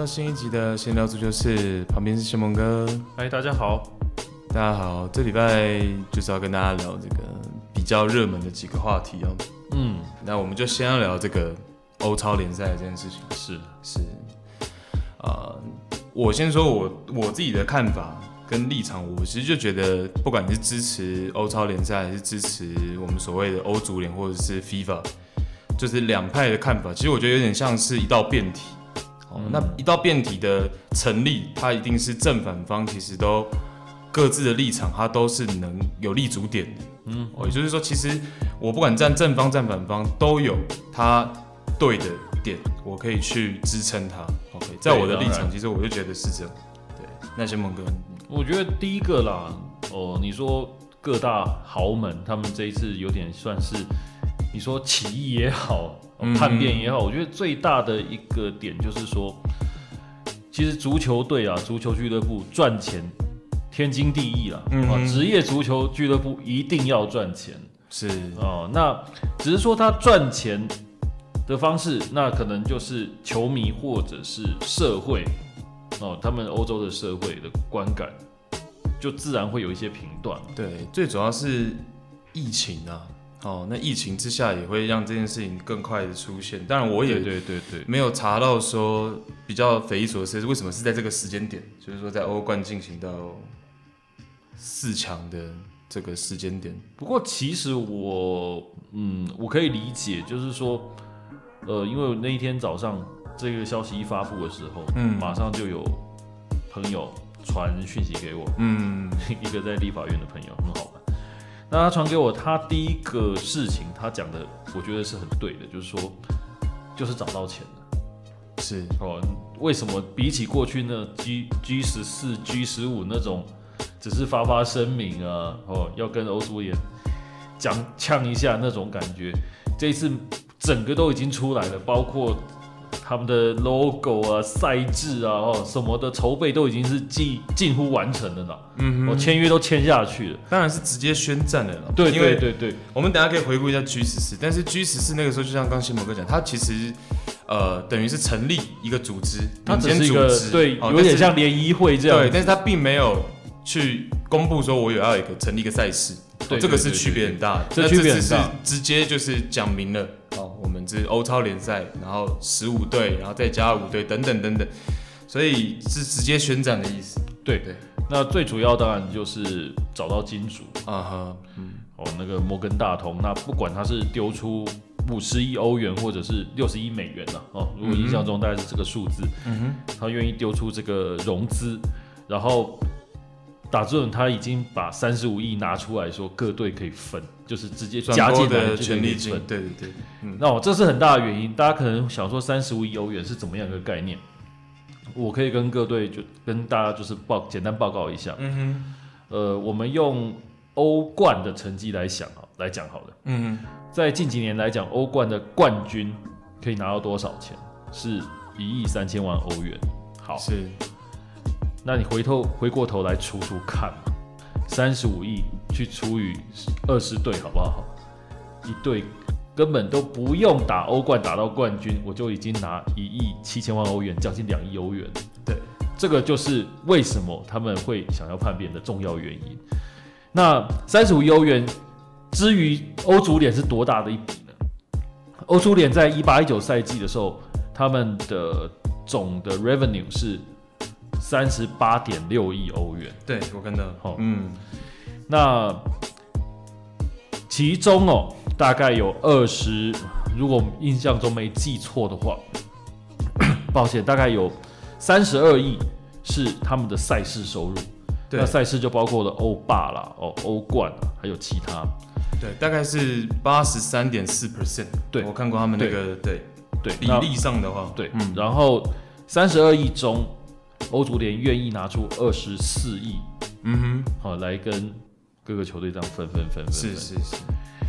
到新一集的闲聊足球室，旁边是谢蒙哥。嗨，大家好，大家好，这礼拜就是要跟大家聊这个比较热门的几个话题哦。嗯，那我们就先要聊这个欧超联赛这件事情。是是，啊、呃，我先说我我自己的看法跟立场，我其实就觉得，不管你是支持欧超联赛，还是支持我们所谓的欧足联或者是 FIFA。就是两派的看法，其实我觉得有点像是一道辩题。哦，那一道辩题的成立，它一定是正反方其实都各自的立场，它都是能有立足点的。嗯，哦，也就是说，其实我不管站正方站反方，都有它对的点，我可以去支撑它。OK，在我的立场，其实我就觉得是这样。对，那先蒙哥，我觉得第一个啦，哦，你说各大豪门他们这一次有点算是。你说起义也好，叛变也好，我觉得最大的一个点就是说，其实足球队啊，足球俱乐部赚钱天经地义啦。嗯，职业足球俱乐部一定要赚钱。是哦，那只是说他赚钱的方式，那可能就是球迷或者是社会哦，他们欧洲的社会的观感，就自然会有一些评断。对，最主要是疫情啊。哦，那疫情之下也会让这件事情更快的出现。当然，我也对对对没有查到说比较匪夷所思为什么是在这个时间点，就是说在欧冠进行到四强的这个时间点。不过其实我嗯，我可以理解，就是说呃，因为那一天早上这个消息一发布的时候，嗯，马上就有朋友传讯息给我，嗯，一个在立法院的朋友，很好。那他传给我，他第一个事情，他讲的，我觉得是很对的，就是说，就是找到钱了，是哦。为什么比起过去那 G G 十四、G 十五那种，只是发发声明啊，哦，要跟欧足联讲呛一下那种感觉，这一次整个都已经出来了，包括。他们的 logo 啊、赛制啊、哦什么的筹备都已经是近近乎完成了呢。嗯，我签约都签下去了，当然是直接宣战了。对对对对，我们等下可以回顾一下 G 十四，但是 G 十四那个时候就像刚谢蒙哥讲，他其实呃等于是成立一个组织，他只是一个对，有点像联谊会这样。对，但是他并没有去公布说我有要一个成立一个赛事，对，这个是区别很大的。这区别很大，直接就是讲明了。我们是欧超联赛，然后十五队，然后再加五队，等等等等，所以是直接宣战的意思。对对，那最主要当然就是找到金主啊哈，嗯，哦，那个摩根大通，那不管他是丢出五十亿欧元或者是六十亿美元呢，哦，如果印象中大概是这个数字，嗯哼，他愿意丢出这个融资，然后。打这种他已经把三十五亿拿出来说，各队可以分，就是直接加进来的权利金。对对对，嗯，那我这是很大的原因。大家可能想说三十五亿欧元是怎么样一个概念？我可以跟各队就跟大家就是报简单报告一下。嗯哼，呃，我们用欧冠的成绩来想啊，来讲好了。嗯哼，在近几年来讲，欧冠的冠军可以拿到多少钱？是一亿三千万欧元。好，是。那你回头回过头来除除看，三十五亿去除以二十队好不好？一队根本都不用打欧冠打到冠军，我就已经拿一亿七千万欧元，将近两亿欧元。对，这个就是为什么他们会想要叛变的重要原因。那三十五亿欧元，之于欧足联是多大的一笔呢？欧足联在一八一九赛季的时候，他们的总的 revenue 是。三十八点六亿欧元，对，我看到，好，嗯，那其中哦，大概有二十，如果印象中没记错的话，抱歉，大概有三十二亿是他们的赛事收入，对，那赛事就包括了欧霸啦，哦，欧冠啊，还有其他，对，大概是八十三点四 percent，对，我看过他们那个，对，对，比例上的话，对，嗯，然后三十二亿中。欧足联愿意拿出二十四亿，嗯哼，好来跟各个球队这样分分分分，是是是。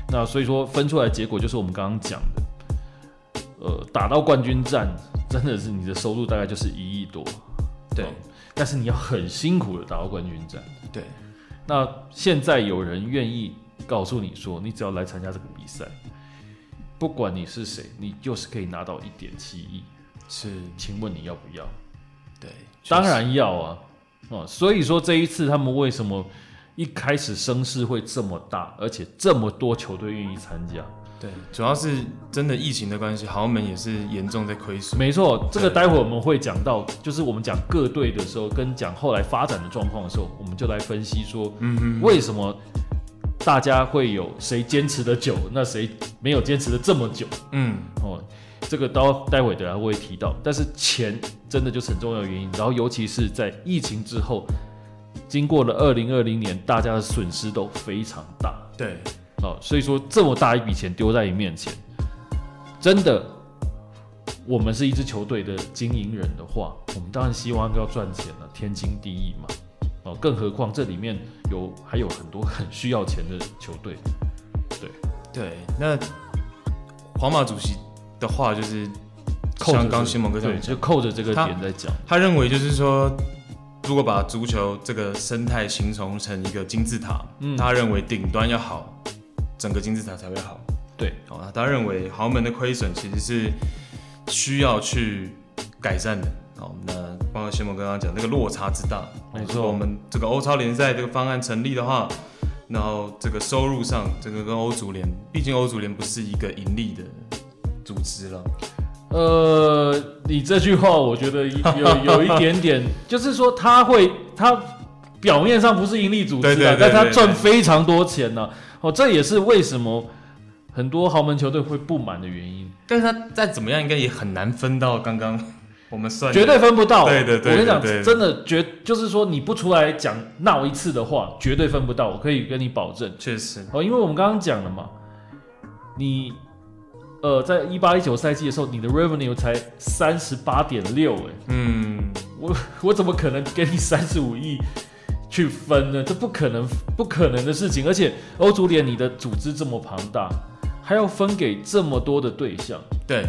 那所以说分出来结果就是我们刚刚讲的，呃，打到冠军战真的是你的收入大概就是一亿多，对。但是你要很辛苦的打到冠军战，对。那现在有人愿意告诉你说，你只要来参加这个比赛，不管你是谁，你就是可以拿到一点七亿，是。请问你要不要？对，当然要啊，哦，所以说这一次他们为什么一开始声势会这么大，而且这么多球队愿意参加？对，主要是真的疫情的关系，豪门也是严重在亏损。没错，这个待会我们会讲到，就是我们讲各队的时候，跟讲后来发展的状况的时候，我们就来分析说，嗯嗯，为什么大家会有谁坚持的久，那谁没有坚持的这么久？嗯，哦，这个到待会等下会提到，但是钱真的就是很重要的原因，然后尤其是在疫情之后，经过了二零二零年，大家的损失都非常大。对。哦，所以说这么大一笔钱丢在你面前，真的，我们是一支球队的经营人的话，我们当然希望要赚钱了，天经地义嘛。哦，更何况这里面有还有很多很需要钱的球队。对对，那皇马主席的话就是，像刚新蒙哥这样讲，就扣着这个点在讲，他认为就是说。如果把足球这个生态形容成一个金字塔，嗯，他认为顶端要好，整个金字塔才会好。对，哦，他认为豪门的亏损其实是需要去改善的。好，那包括谢某刚刚讲那个落差之大，没错，我们这个欧超联赛这个方案成立的话，然后这个收入上，这个跟欧足联，毕竟欧足联不是一个盈利的组织了。呃，你这句话我觉得有有一点点，就是说他会，他表面上不是盈利组织啊，但他赚非常多钱呢。哦，这也是为什么很多豪门球队会不满的原因。但是他再怎么样，应该也很难分到刚刚我们算，绝对分不到。对对对，我跟你讲，真的绝，就是说你不出来讲闹一次的话，绝对分不到。我可以跟你保证，确实哦，因为我们刚刚讲了嘛，你。呃，在一八一九赛季的时候，你的 revenue 才三十八点六，哎，嗯，我 我怎么可能给你三十五亿去分呢？这不可能，不可能的事情。而且欧足联你的组织这么庞大，还要分给这么多的对象，对，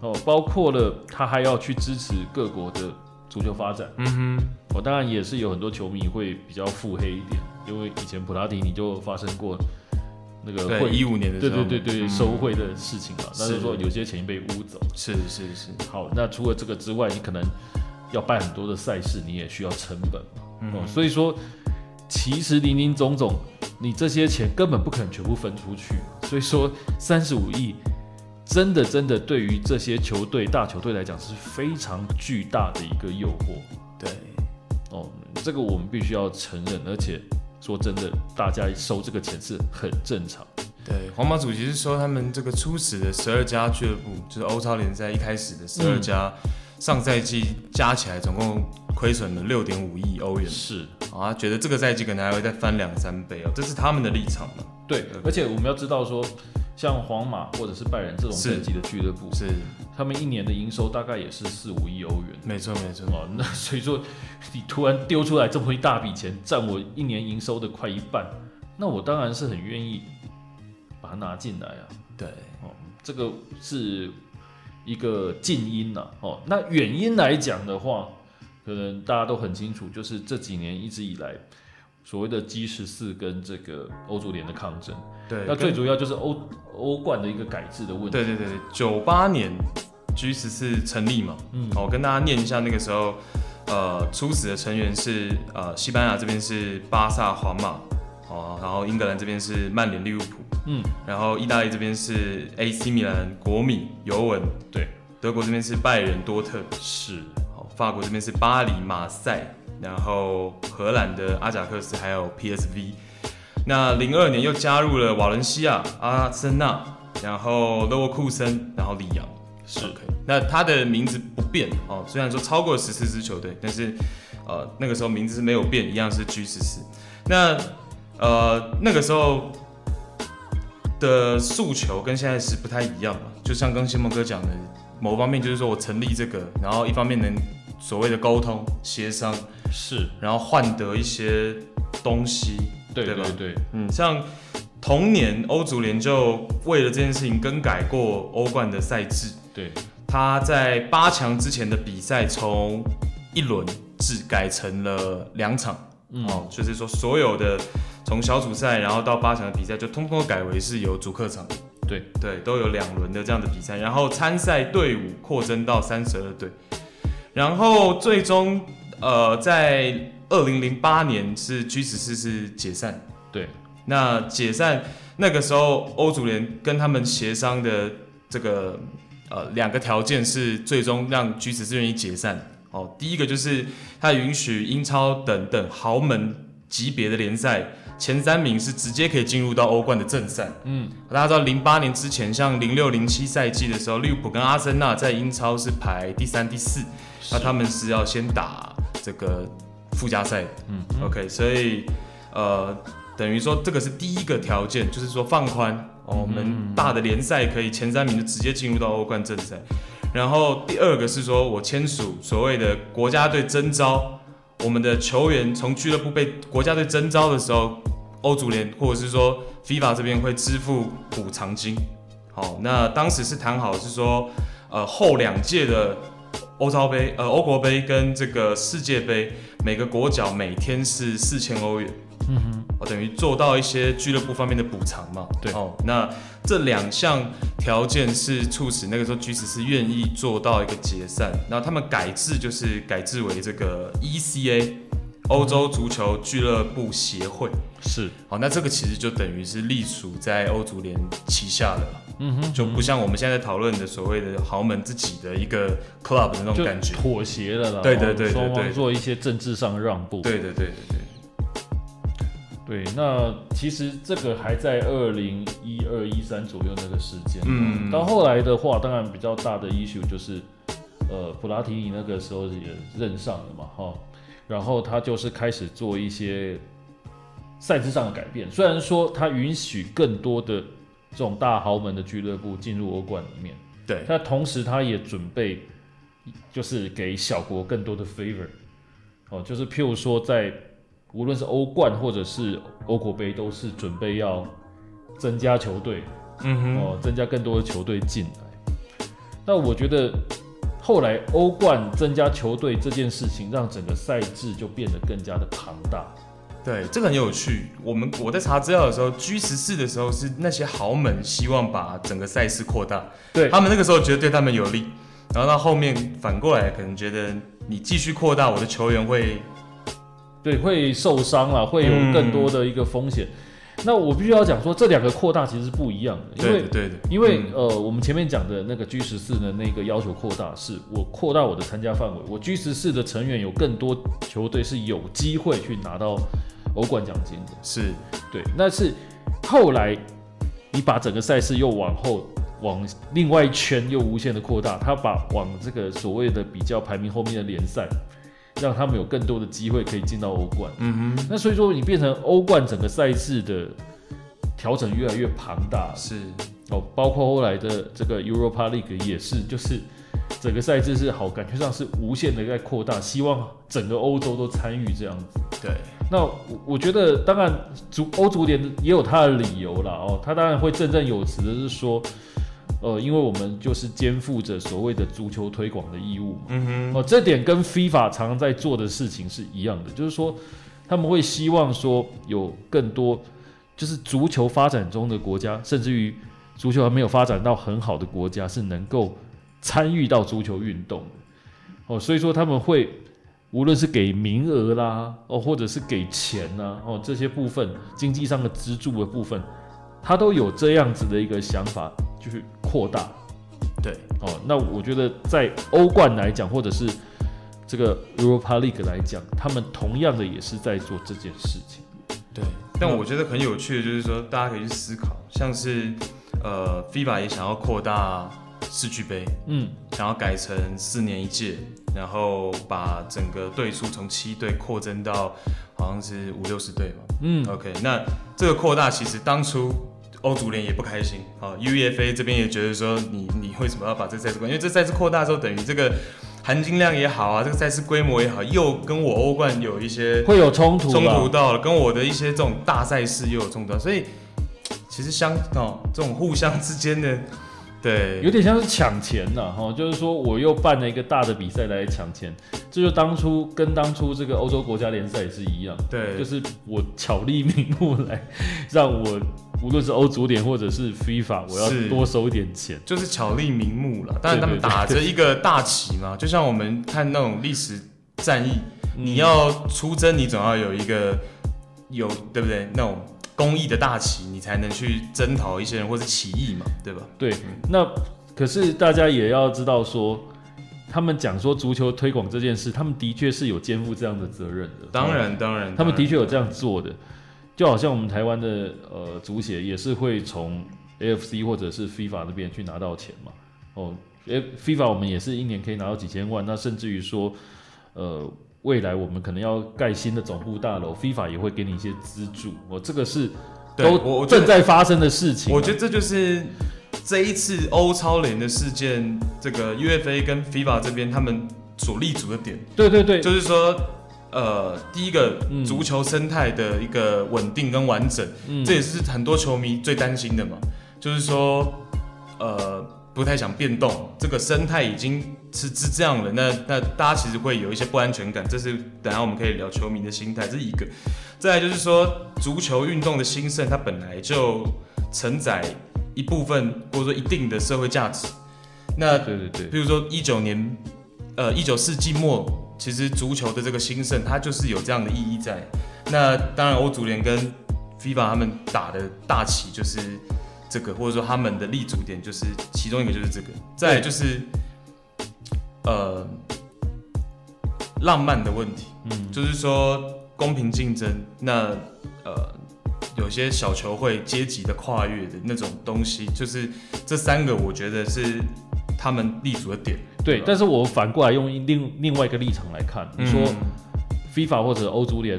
哦，包括了他还要去支持各国的足球发展，嗯哼，我、哦、当然也是有很多球迷会比较腹黑一点，因为以前普拉提你就发生过。那个会一五年的对对对对，收贿的事情嘛，那就是说有些钱被污走。是是是。好，那除了这个之外，你可能要办很多的赛事，你也需要成本嘛。嗯。哦，所以说，其实林林总总，你这些钱根本不可能全部分出去。所以说，三十五亿，真的真的对于这些球队大球队来讲是非常巨大的一个诱惑。对。哦，这个我们必须要承认，而且。说真的，大家收这个钱是很正常。对，皇马主席是说，他们这个初始的十二家俱乐部，就是欧超联赛一开始的十二家，嗯、上赛季加起来总共亏损了六点五亿欧元。是啊，他觉得这个赛季可能还会再翻两三倍哦，这是他们的立场嘛。对，而且我们要知道说。像皇马或者是拜仁这种等级的俱乐部，是他们一年的营收大概也是四五亿欧元。没错没错哦，那所以说你突然丢出来这么一大笔钱，占我一年营收的快一半，那我当然是很愿意把它拿进来啊。对哦，这个是一个近因呐。哦，那远因来讲的话，可能大家都很清楚，就是这几年一直以来。所谓的 G 十四跟这个欧足联的抗争，对，那最主要就是欧欧冠的一个改制的问题。对对对，九八年 G 十四成立嘛，嗯，好，我跟大家念一下那个时候，呃，初始的成员是呃，西班牙这边是巴萨、皇马，哦，然后英格兰这边是曼联、利物浦，嗯，然后意大利这边是 AC 米兰、国米、尤文，对，德国这边是拜仁、多特，是，好，法国这边是巴黎、马赛。然后荷兰的阿贾克斯还有 PSV，那零二年又加入了瓦伦西亚、阿森纳，然后勒沃库森，然后里昂，是 OK。那他的名字不变哦，虽然说超过十四支球队，但是呃那个时候名字是没有变，一样是 G 十四。那呃那个时候的诉求跟现在是不太一样嘛，就像刚先锋哥讲的，某方面就是说我成立这个，然后一方面能所谓的沟通协商。是，然后换得一些东西，对对吧？对，对，嗯，像同年欧足联就为了这件事情更改过欧冠的赛制，对，他在八强之前的比赛从一轮制改成了两场，嗯、哦，就是说所有的从小组赛然后到八强的比赛就通通改为是有主客场，对。对，都有两轮的这样的比赛，然后参赛队伍扩增到三十二队。然后最终呃，在二零零八年是 G 十四是解散。对，那解散那个时候，欧足联跟他们协商的这个呃两个条件是最终让 G 十四愿意解散。哦，第一个就是他允许英超等等豪门级别的联赛前三名是直接可以进入到欧冠的正赛。嗯，大家知道零八年之前，像零六零七赛季的时候，利物浦跟阿森纳在英超是排第三、第四，那他们是要先打这个附加赛。嗯，OK，所以呃，等于说这个是第一个条件，就是说放宽、哦、我们大的联赛可以前三名就直接进入到欧冠正赛。然后第二个是说，我签署所谓的国家队征召，我们的球员从俱乐部被国家队征召的时候，欧足联或者是说 FIFA 这边会支付补偿金。好，那当时是谈好是说，呃，后两届的欧超杯、呃欧国杯跟这个世界杯，每个国脚每天是四千欧元。嗯哼，我等于做到一些俱乐部方面的补偿嘛。对，哦，那这两项条件是促使那个时候 G 十是愿意做到一个解散，然后他们改制就是改制为这个 ECA，欧洲足球俱乐部协会。是，好，那这个其实就等于是隶属在欧足联旗下的了。嗯哼，就不像我们现在讨论的所谓的豪门自己的一个 club 的那种感觉，妥协了啦。对对对对对，双方做一些政治上让步。对对对对对。对，那其实这个还在二零一二一三左右那个时间，嗯，到后来的话，当然比较大的 issue 就是，呃，普拉提尼那个时候也任上了嘛，哈，然后他就是开始做一些赛制上的改变，虽然说他允许更多的这种大豪门的俱乐部进入欧冠里面，对，但同时他也准备就是给小国更多的 favor，哦，就是譬如说在。无论是欧冠或者是欧国杯，都是准备要增加球队，嗯哼，哦，增加更多的球队进来。那我觉得后来欧冠增加球队这件事情，让整个赛制就变得更加的庞大。对，这个很有趣。我们我在查资料的时候，G 十四的时候是那些豪门希望把整个赛事扩大，对他们那个时候觉得对他们有利，然后到后面反过来可能觉得你继续扩大，我的球员会。对，会受伤了，会有更多的一个风险。嗯、那我必须要讲说，这两个扩大其实是不一样的，因为对对，因为、嗯、呃，我们前面讲的那个 G 十四的那个要求扩大，是我扩大我的参加范围，我 G 十四的成员有更多球队是有机会去拿到欧冠奖金的。是，对。那是后来你把整个赛事又往后往另外一圈又无限的扩大，他把往这个所谓的比较排名后面的联赛。让他们有更多的机会可以进到欧冠。嗯哼，那所以说你变成欧冠整个赛制的调整越来越庞大。是哦，包括后来的这个 Europa League 也是，就是整个赛制是好，感觉上是无限的在扩大，希望整个欧洲都参与这样子。对，那我我觉得当然足欧足联也有他的理由啦。哦，他当然会振振有词的是说。呃，因为我们就是肩负着所谓的足球推广的义务，嗯哼，哦，这点跟 FIFA 常常在做的事情是一样的，就是说他们会希望说有更多，就是足球发展中的国家，甚至于足球还没有发展到很好的国家，是能够参与到足球运动的，哦，所以说他们会无论是给名额啦，哦，或者是给钱呐，哦，这些部分经济上的资助的部分，他都有这样子的一个想法。就是扩大，对。哦，那我觉得在欧冠来讲，或者是这个 Europa League 来讲，他们同样的也是在做这件事情。对，但我觉得很有趣的，就是说大家可以去思考，像是呃，FIBA 也想要扩大世俱杯，嗯，想要改成四年一届，然后把整个队数从七队扩增到好像是五六十队嘛，嗯，OK，那这个扩大其实当初。欧足联也不开心啊，UEFA 这边也觉得说你你为什么要把这赛事关？因为这赛事扩大之后，等于这个含金量也好啊，这个赛事规模也好，又跟我欧冠有一些会有冲突，冲突到了，跟我的一些这种大赛事又有冲突，所以其实相哦这种互相之间的对，有点像是抢钱呐，哈，就是说我又办了一个大的比赛来抢钱，这就当初跟当初这个欧洲国家联赛也是一样，对，就是我巧立名目来让我无论是欧足联或者是 FIFA，我要多收一点钱，就是巧立名目了。但是他们打着一个大旗嘛，就像我们看那种历史战役，你要出征，你总要有一个有对不对那种。公益的大旗，你才能去征讨一些人或者起义嘛，对吧？对，那可是大家也要知道说，他们讲说足球推广这件事，他们的确是有肩负这样的责任的。当然，当然，他们的确有这样做的，就好像我们台湾的呃足协也是会从 AFC 或者是 FIFA 那边去拿到钱嘛。哦，FIFA 我们也是一年可以拿到几千万，那甚至于说，呃。未来我们可能要盖新的总部大楼，FIFA 也会给你一些资助。我这个是都正在发生的事情。我觉得这就是这一次欧超联的事件，这个 UFA 跟 FIFA 这边他们所立足的点。对对对，就是说，呃，第一个足球生态的一个稳定跟完整，嗯，这也是很多球迷最担心的嘛。就是说，呃。不太想变动，这个生态已经是是这样的。那那大家其实会有一些不安全感，这是等下我们可以聊球迷的心态，这是一个。再来就是说，足球运动的兴盛，它本来就承载一部分或者说一定的社会价值。那对对对，比如说一九年，呃，一九世纪末，其实足球的这个兴盛，它就是有这样的意义在。那当然，欧足联跟 FIFA 他们打的大旗就是。这个或者说他们的立足点就是其中一个就是这个，再来就是呃浪漫的问题，嗯，就是说公平竞争，那呃有些小球会阶级的跨越的那种东西，就是这三个我觉得是他们立足的点。对，但是我反过来用另另外一个立场来看，你说 FIFA 或者欧足联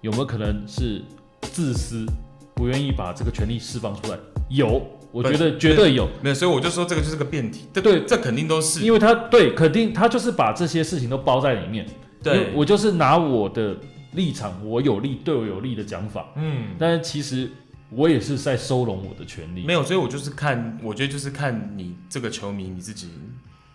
有没有可能是自私，不愿意把这个权利释放出来？有，我觉得绝对有。没有，所以我就说这个就是个辩题。对，对，这肯定都是，因为他对，肯定他就是把这些事情都包在里面。对，我就是拿我的立场，我有利，对我有利的讲法。嗯，但是其实我也是在收拢我的权利。没有，所以我就是看，我觉得就是看你这个球迷你自己。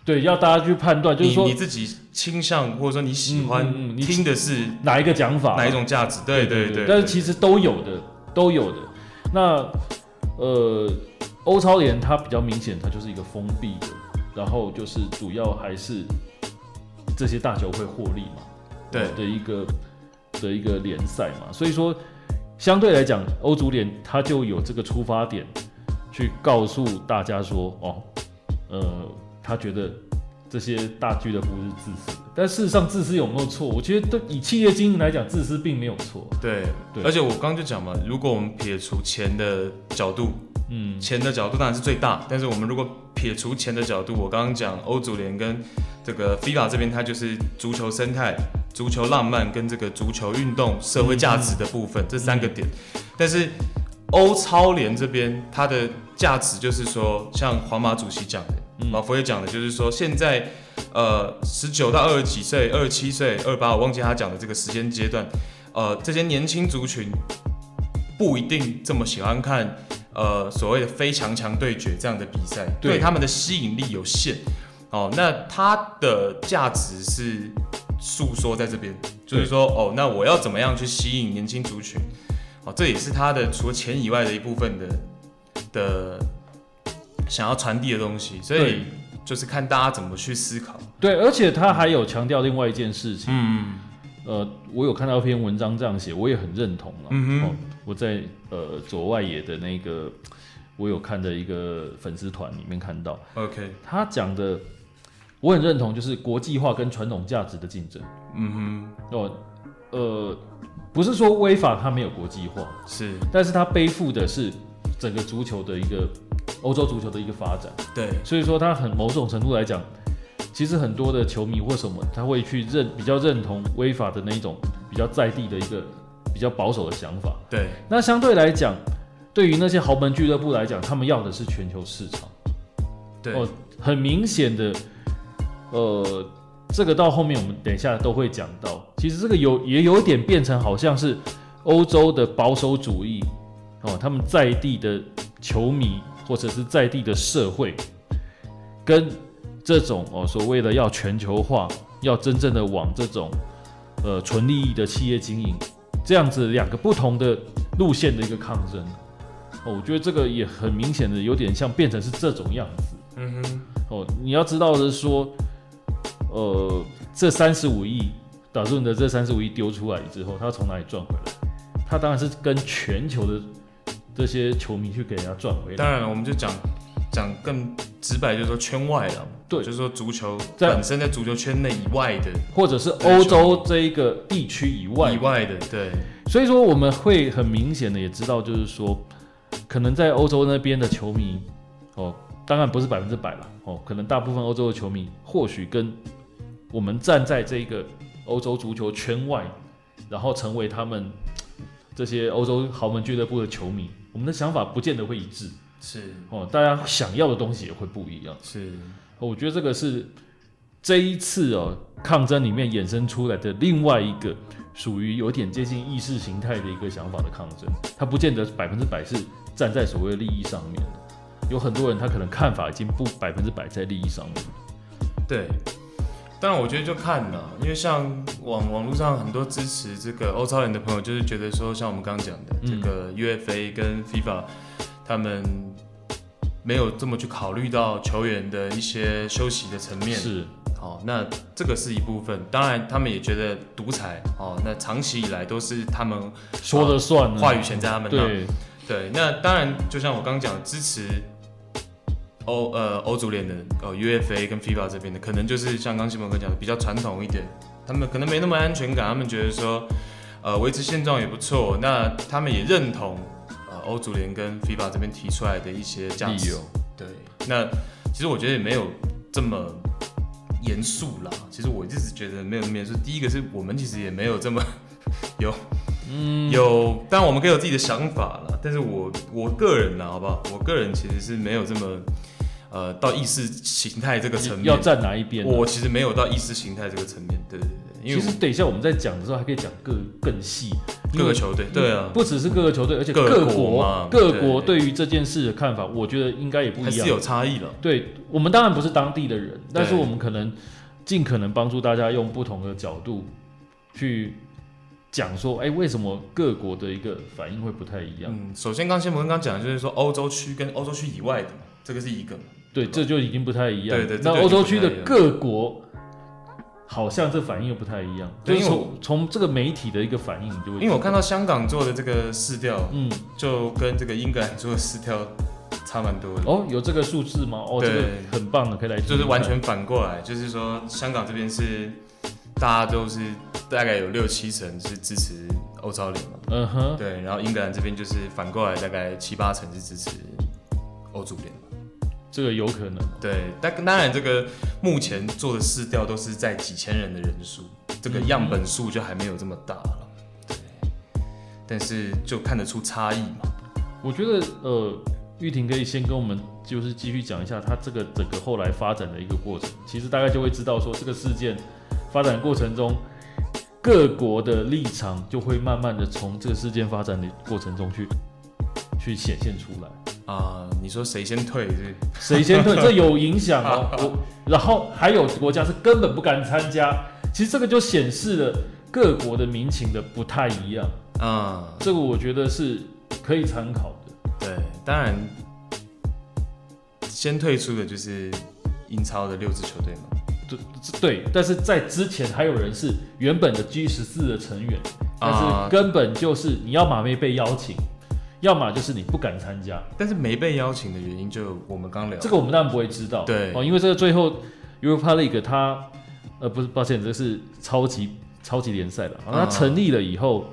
对，要大家去判断，就是说你，你自己倾向或者说你喜欢、嗯嗯、听的是哪一个讲法，哪一种价值？对对对，对，对，对。但是其实都有的，都有的。那。呃，欧超联它比较明显，它就是一个封闭的，然后就是主要还是这些大球会获利嘛，对的一个的一个联赛嘛，所以说相对来讲，欧足联它就有这个出发点去告诉大家说，哦，呃，他觉得。这些大俱乐部是自私的，但事实上自私有没有错？我觉得对以企业经营来讲，自私并没有错。对对，而且我刚刚就讲嘛，如果我们撇除钱的角度，嗯，钱的角度当然是最大，但是我们如果撇除钱的角度，我刚刚讲欧足联跟这个 FIFA 这边，它就是足球生态、足球浪漫跟这个足球运动社会价值的部分、嗯、这三个点，但是欧超联这边它的价值就是说，像皇马主席讲的。马佛也讲的，就是说现在，呃，十九到二十几岁、二十七岁、二十八，我忘记他讲的这个时间阶段，呃，这些年轻族群不一定这么喜欢看，呃，所谓的非强强对决这样的比赛，对，对他们的吸引力有限。哦，那它的价值是诉说在这边，就是说，哦，那我要怎么样去吸引年轻族群？哦，这也是他的除了钱以外的一部分的的。想要传递的东西，所以就是看大家怎么去思考。对，而且他还有强调另外一件事情。嗯，呃，我有看到一篇文章这样写，我也很认同了。嗯哼，我在呃左外野的那个我有看的一个粉丝团里面看到。OK，他讲的我很认同，就是国际化跟传统价值的竞争。嗯哼，哦，呃，不是说威法它没有国际化，是，但是它背负的是整个足球的一个。欧洲足球的一个发展，对，所以说他很某种程度来讲，其实很多的球迷或什么，他会去认比较认同威法的那一种比较在地的一个比较保守的想法。对，那相对来讲，对于那些豪门俱乐部来讲，他们要的是全球市场。对，哦，很明显的，呃，这个到后面我们等一下都会讲到，其实这个有也有点变成好像是欧洲的保守主义哦，他们在地的球迷。或者是在地的社会，跟这种哦所谓的要全球化，要真正的往这种呃纯利益的企业经营，这样子两个不同的路线的一个抗争。哦，我觉得这个也很明显的有点像变成是这种样子。嗯哼。哦，你要知道的是说，呃，这三十五亿，打住你的这三十五亿丢出来之后，他从哪里赚回来？他当然是跟全球的这些球迷去给人家赚回来。当然了，我们就讲讲更直白，就是说圈外了。对，就是说足球本身在足球圈内以外的，或者是欧洲这一个地区以外以外的，对。所以说我们会很明显的也知道，就是说，可能在欧洲那边的球迷，哦，当然不是百分之百了，哦，可能大部分欧洲的球迷或许跟我们站在这个欧洲足球圈外，然后成为他们。这些欧洲豪门俱乐部的球迷，我们的想法不见得会一致，是哦，大家想要的东西也会不一样，是。我觉得这个是这一次哦抗争里面衍生出来的另外一个属于有点接近意识形态的一个想法的抗争，它不见得百分之百是站在所谓的利益上面的，有很多人他可能看法已经不百分之百在利益上面，对。当然，我觉得就看了，因为像网网络上很多支持这个欧超联的朋友，就是觉得说，像我们刚刚讲的这个 UFA 跟 FIFA，他们没有这么去考虑到球员的一些休息的层面。是，好，那这个是一部分。当然，他们也觉得独裁，哦，那长期以来都是他们说了算，话语权在他们那。对，对。那当然，就像我刚刚讲，支持。欧呃欧足联的哦 UFA 跟 FIFA 这边的，可能就是像刚西蒙哥讲的比较传统一点，他们可能没那么安全感，他们觉得说呃维持现状也不错，那他们也认同呃欧足联跟 FIFA 这边提出来的一些价值。对，那其实我觉得也没有这么严肃啦，其实我一直觉得没有那么严肃。第一个是我们其实也没有这么 有。嗯，有，当然我们可以有自己的想法了，但是我我个人呢，好不好？我个人其实是没有这么，呃，到意识形态这个层面要站哪一边。我其实没有到意识形态这个层面，对对对。因为其实等一下我们在讲的时候还可以讲更更细，各个球队，对啊，不只是各个球队，而且各国各国对于这件事的看法，我觉得应该也不一样，还是有差异了。对，我们当然不是当地的人，但是我们可能尽可能帮助大家用不同的角度去。讲说，哎、欸，为什么各国的一个反应会不太一样？嗯，首先刚先我们刚讲的就是说，欧洲区跟欧洲区以外的，这个是一个，对，这就已经不太一样。对对，那欧洲区的各国好像这反应又不太一样。对，从从这个媒体的一个反应，就会因为我看到香港做的这个市调，嗯，就跟这个英格兰做的市调差蛮多的。哦，有这个数字吗？哦，对这个很棒的，可以来，就是完全反过来，就是说香港这边是。大家都是大概有六七成是支持欧超联嘛，嗯哼，对，然后英格兰这边就是反过来，大概七八成是支持欧足联，这个有可能，对，但当然这个目前做的市调都是在几千人的人数，这个样本数就还没有这么大了，对，但是就看得出差异嘛。我觉得呃，玉婷可以先跟我们就是继续讲一下他这个整个后来发展的一个过程，其实大概就会知道说这个事件。发展过程中，各国的立场就会慢慢的从这个事件发展的过程中去去显现出来啊。你说谁先退是？谁先退？这有影响哦。我然后还有国家是根本不敢参加。其实这个就显示了各国的民情的不太一样啊。这个我觉得是可以参考的。对，当然先退出的就是英超的六支球队嘛。对对，但是在之前还有人是原本的 G 十四的成员，但是根本就是你要马妹被邀请，要么就是你不敢参加。但是没被邀请的原因，就我们刚聊这个，我们当然不会知道。对哦，因为这个最后 Europa League 它呃不是，抱歉，这是超级超级联赛了。它成立了以后，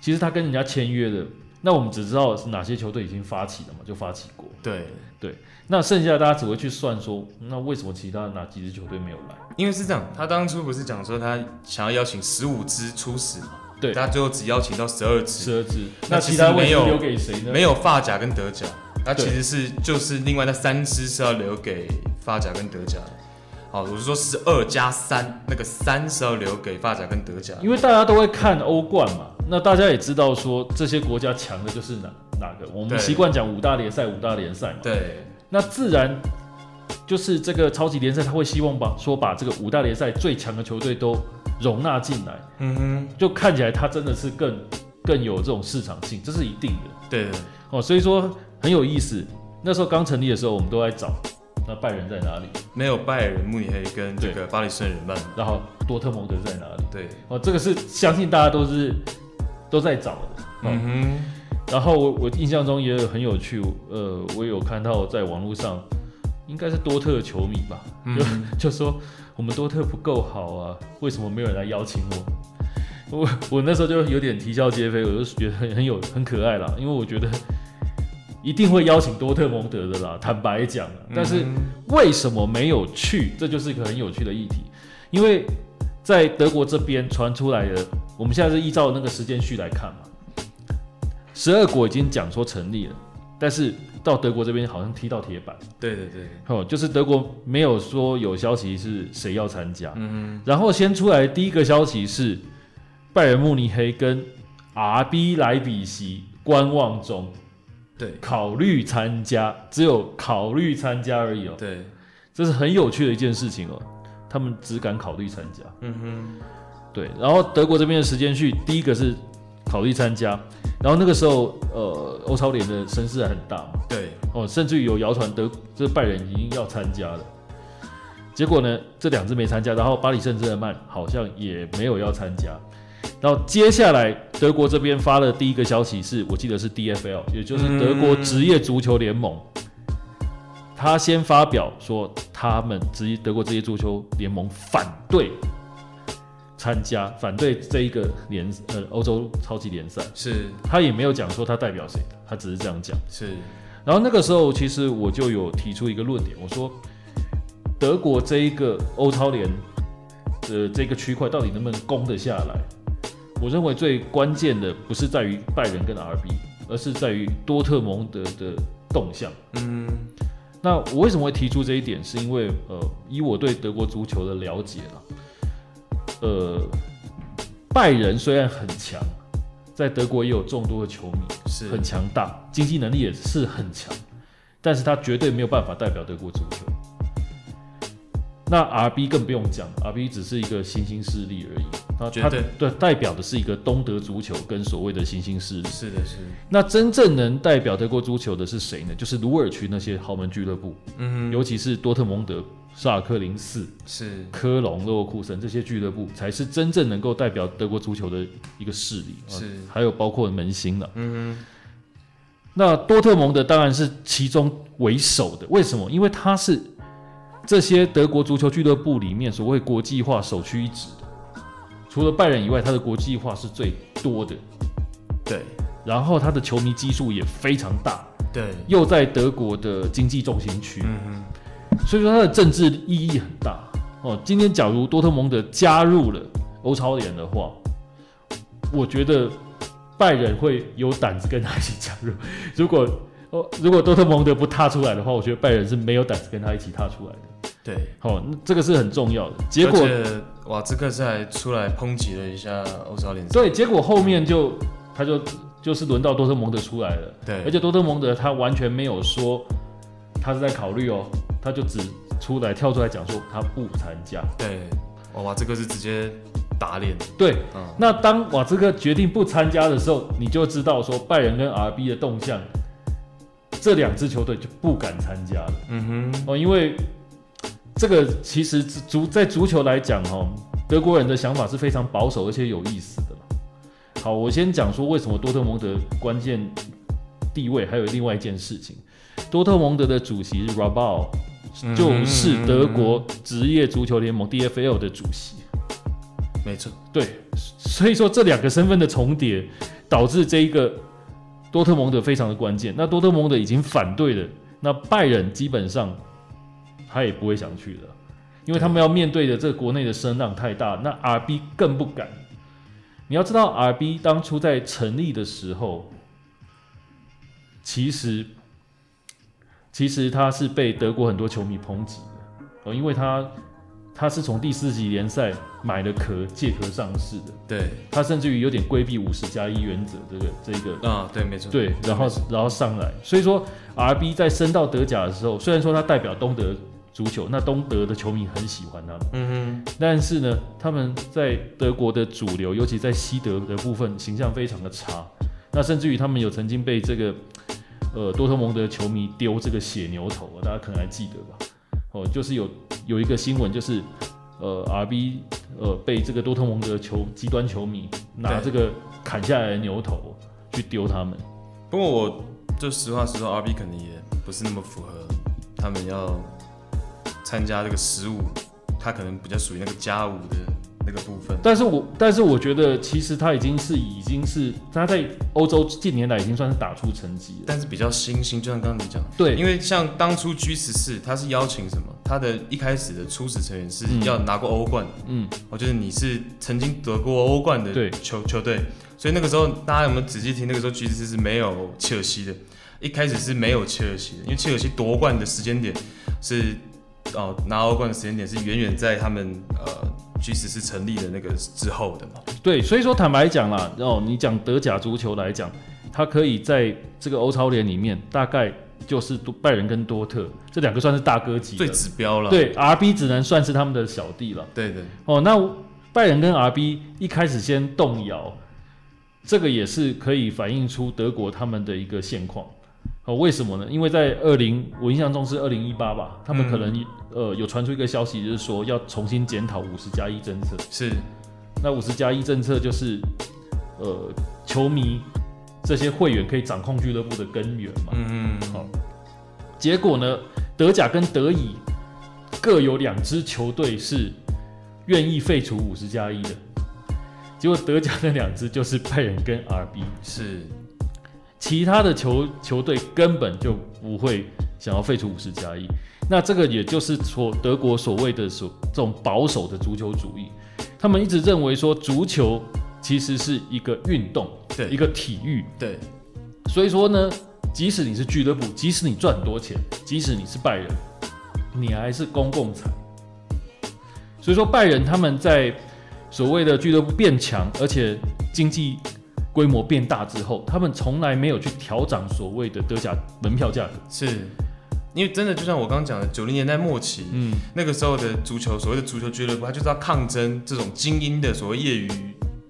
其实它跟人家签约的，那我们只知道是哪些球队已经发起了嘛，就发起过。对对。那剩下的大家只会去算说，那为什么其他哪几支球队没有来？因为是这样，他当初不是讲说他想要邀请十五支初始嘛？对，他最后只邀请到十二支。十二支，那其他没有留给谁呢？没有发甲跟德甲，那其实是就是另外那三支是要留给发甲跟德甲的。好，我是说十二加三，那个三是要留给发甲跟德甲。因为大家都会看欧冠嘛，那大家也知道说这些国家强的就是哪哪个？我们习惯讲五大联赛，五大联赛嘛。对。那自然，就是这个超级联赛，他会希望把说把这个五大联赛最强的球队都容纳进来，嗯哼，就看起来他真的是更更有这种市场性，这是一定的。对的，哦，所以说很有意思。那时候刚成立的时候，我们都在找那拜仁在哪里？没有拜仁慕尼黑跟这个巴黎圣日耳曼，然后多特蒙德在哪里？对，哦，这个是相信大家都是都在找的。嗯哼。然后我我印象中也有很有趣，呃，我有看到在网络上，应该是多特的球迷吧，嗯、就就说我们多特不够好啊，为什么没有人来邀请我？我我那时候就有点啼笑皆非，我就觉得很很有很可爱啦，因为我觉得一定会邀请多特蒙德的啦，坦白讲，但是为什么没有去？这就是一个很有趣的议题，因为在德国这边传出来的，我们现在是依照那个时间序来看嘛。十二国已经讲说成立了，但是到德国这边好像踢到铁板。对对对，哦，就是德国没有说有消息是谁要参加。嗯哼。然后先出来第一个消息是拜仁慕尼黑跟 RB 莱比锡观望中，对，考虑参加，只有考虑参加而已哦。对，这是很有趣的一件事情哦，他们只敢考虑参加。嗯哼。对，然后德国这边的时间序，第一个是考虑参加。然后那个时候，呃，欧超联的声势还很大嘛。对。哦，甚至于有谣传德这拜仁已经要参加了。结果呢，这两支没参加，然后巴黎圣日耳曼好像也没有要参加。然后接下来德国这边发的第一个消息是，我记得是 DFL，也就是德国职业足球联盟，嗯、他先发表说他们职业德国职业足球联盟反对。参加反对这一个联呃欧洲超级联赛，是他也没有讲说他代表谁的，他只是这样讲。是，然后那个时候其实我就有提出一个论点，我说德国这一个欧超联的这个区块到底能不能攻得下来？我认为最关键的不是在于拜仁跟 RB，而是在于多特蒙德的动向。嗯，那我为什么会提出这一点？是因为呃，以我对德国足球的了解了。呃，拜仁虽然很强，在德国也有众多的球迷，是很强大，经济能力也是很强，但是他绝对没有办法代表德国足球。那 RB 更不用讲，RB 只是一个新兴势力而已，他他对代表的是一个东德足球跟所谓的新兴势力。是的，是的。那真正能代表德国足球的是谁呢？就是鲁尔区那些豪门俱乐部，嗯，尤其是多特蒙德。萨尔克零四是科隆、勒沃库森这些俱乐部才是真正能够代表德国足球的一个势力，是还有包括门兴了。嗯哼，那多特蒙德当然是其中为首的。为什么？因为他是这些德国足球俱乐部里面所谓国际化首屈一指的。除了拜仁以外，他的国际化是最多的。对，然后他的球迷基数也非常大。对，又在德国的经济重心区。嗯哼。所以说它的政治意义很大哦。今天假如多特蒙德加入了欧超联的话，我觉得拜仁会有胆子跟他一起加入。如果哦，如果多特蒙德不踏出来的话，我觉得拜仁是没有胆子跟他一起踏出来的。对，哦，这个是很重要的。结果瓦兹克斯还出来抨击了一下欧超联赛。对，结果后面就他就就是轮到多特蒙德出来了。对，而且多特蒙德他完全没有说他是在考虑哦。他就只出来跳出来讲说他不参加。对，哇，这个是直接打脸。对，嗯、那当瓦兹克决定不参加的时候，你就知道说拜仁跟 RB 的动向，这两支球队就不敢参加了。嗯哼，哦，因为这个其实足在足球来讲，哦，德国人的想法是非常保守而且有意思的。好，我先讲说为什么多特蒙德关键地位，还有另外一件事情，多特蒙德的主席是 Rabal。就是德国职业足球联盟 DFL 的主席，没错，对，所以说这两个身份的重叠，导致这一个多特蒙德非常的关键。那多特蒙德已经反对了，那拜仁基本上他也不会想去的，因为他们要面对的这个国内的声浪太大，那 RB 更不敢。你要知道，RB 当初在成立的时候，其实。其实他是被德国很多球迷抨击的，哦，因为他他是从第四级联赛买了壳借壳上市的，对，他甚至于有点规避五十加一原则，这个这个啊，对，没错，对，然后然后上来，所以说 RB 在升到德甲的时候，虽然说他代表东德足球，那东德的球迷很喜欢他们。嗯哼。但是呢，他们在德国的主流，尤其在西德的部分，形象非常的差。那甚至于他们有曾经被这个呃多特蒙德球迷丢这个血牛头，大家可能还记得吧？哦，就是有有一个新闻，就是呃 RB 呃被这个多特蒙德球极端球迷拿这个砍下来的牛头去丢他们。不过我就实话实说，RB 肯定也不是那么符合他们要。参加这个十五，他可能比较属于那个加五的那个部分。但是我但是我觉得，其实他已经是已经是他在欧洲近年来已经算是打出成绩了。但是比较新兴，就像刚刚你讲，对，因为像当初 G 十四，他是邀请什么？他的一开始的初始成员是要拿过欧冠，嗯，我觉得你是曾经得过欧冠的球球队，所以那个时候大家有没有仔细听？那个时候 G 十四是没有切尔西的，一开始是没有切尔西的，因为切尔西夺冠的时间点是。哦，拿欧冠的时间点是远远在他们呃 G 十四成立了那个之后的嘛？对，所以说坦白讲啦，哦，你讲德甲足球来讲，它可以在这个欧超联里面，大概就是拜仁跟多特这两个算是大哥级，最指标了。对，RB 只能算是他们的小弟了。对对。哦，那拜仁跟 RB 一开始先动摇，这个也是可以反映出德国他们的一个现况。哦，为什么呢？因为在二零，我印象中是二零一八吧，他们可能、嗯、呃有传出一个消息，就是说要重新检讨五十加一政策。是，那五十加一政策就是，呃，球迷这些会员可以掌控俱乐部的根源嘛。嗯嗯。好，结果呢，德甲跟德乙各有两支球队是愿意废除五十加一的，结果德甲那两支就是拜仁跟 RB。是。其他的球球队根本就不会想要废除五十加一，那这个也就是所德国所谓的所这种保守的足球主义，他们一直认为说足球其实是一个运动，对，一个体育，对，所以说呢，即使你是俱乐部，即使你赚很多钱，即使你是拜仁，你还是公共财，所以说拜仁他们在所谓的俱乐部变强，而且经济。规模变大之后，他们从来没有去调涨所谓的德甲门票价格，是因为真的就像我刚刚讲的，九零年代末期，嗯，那个时候的足球，所谓的足球俱乐部，它就是要抗争这种精英的所谓业余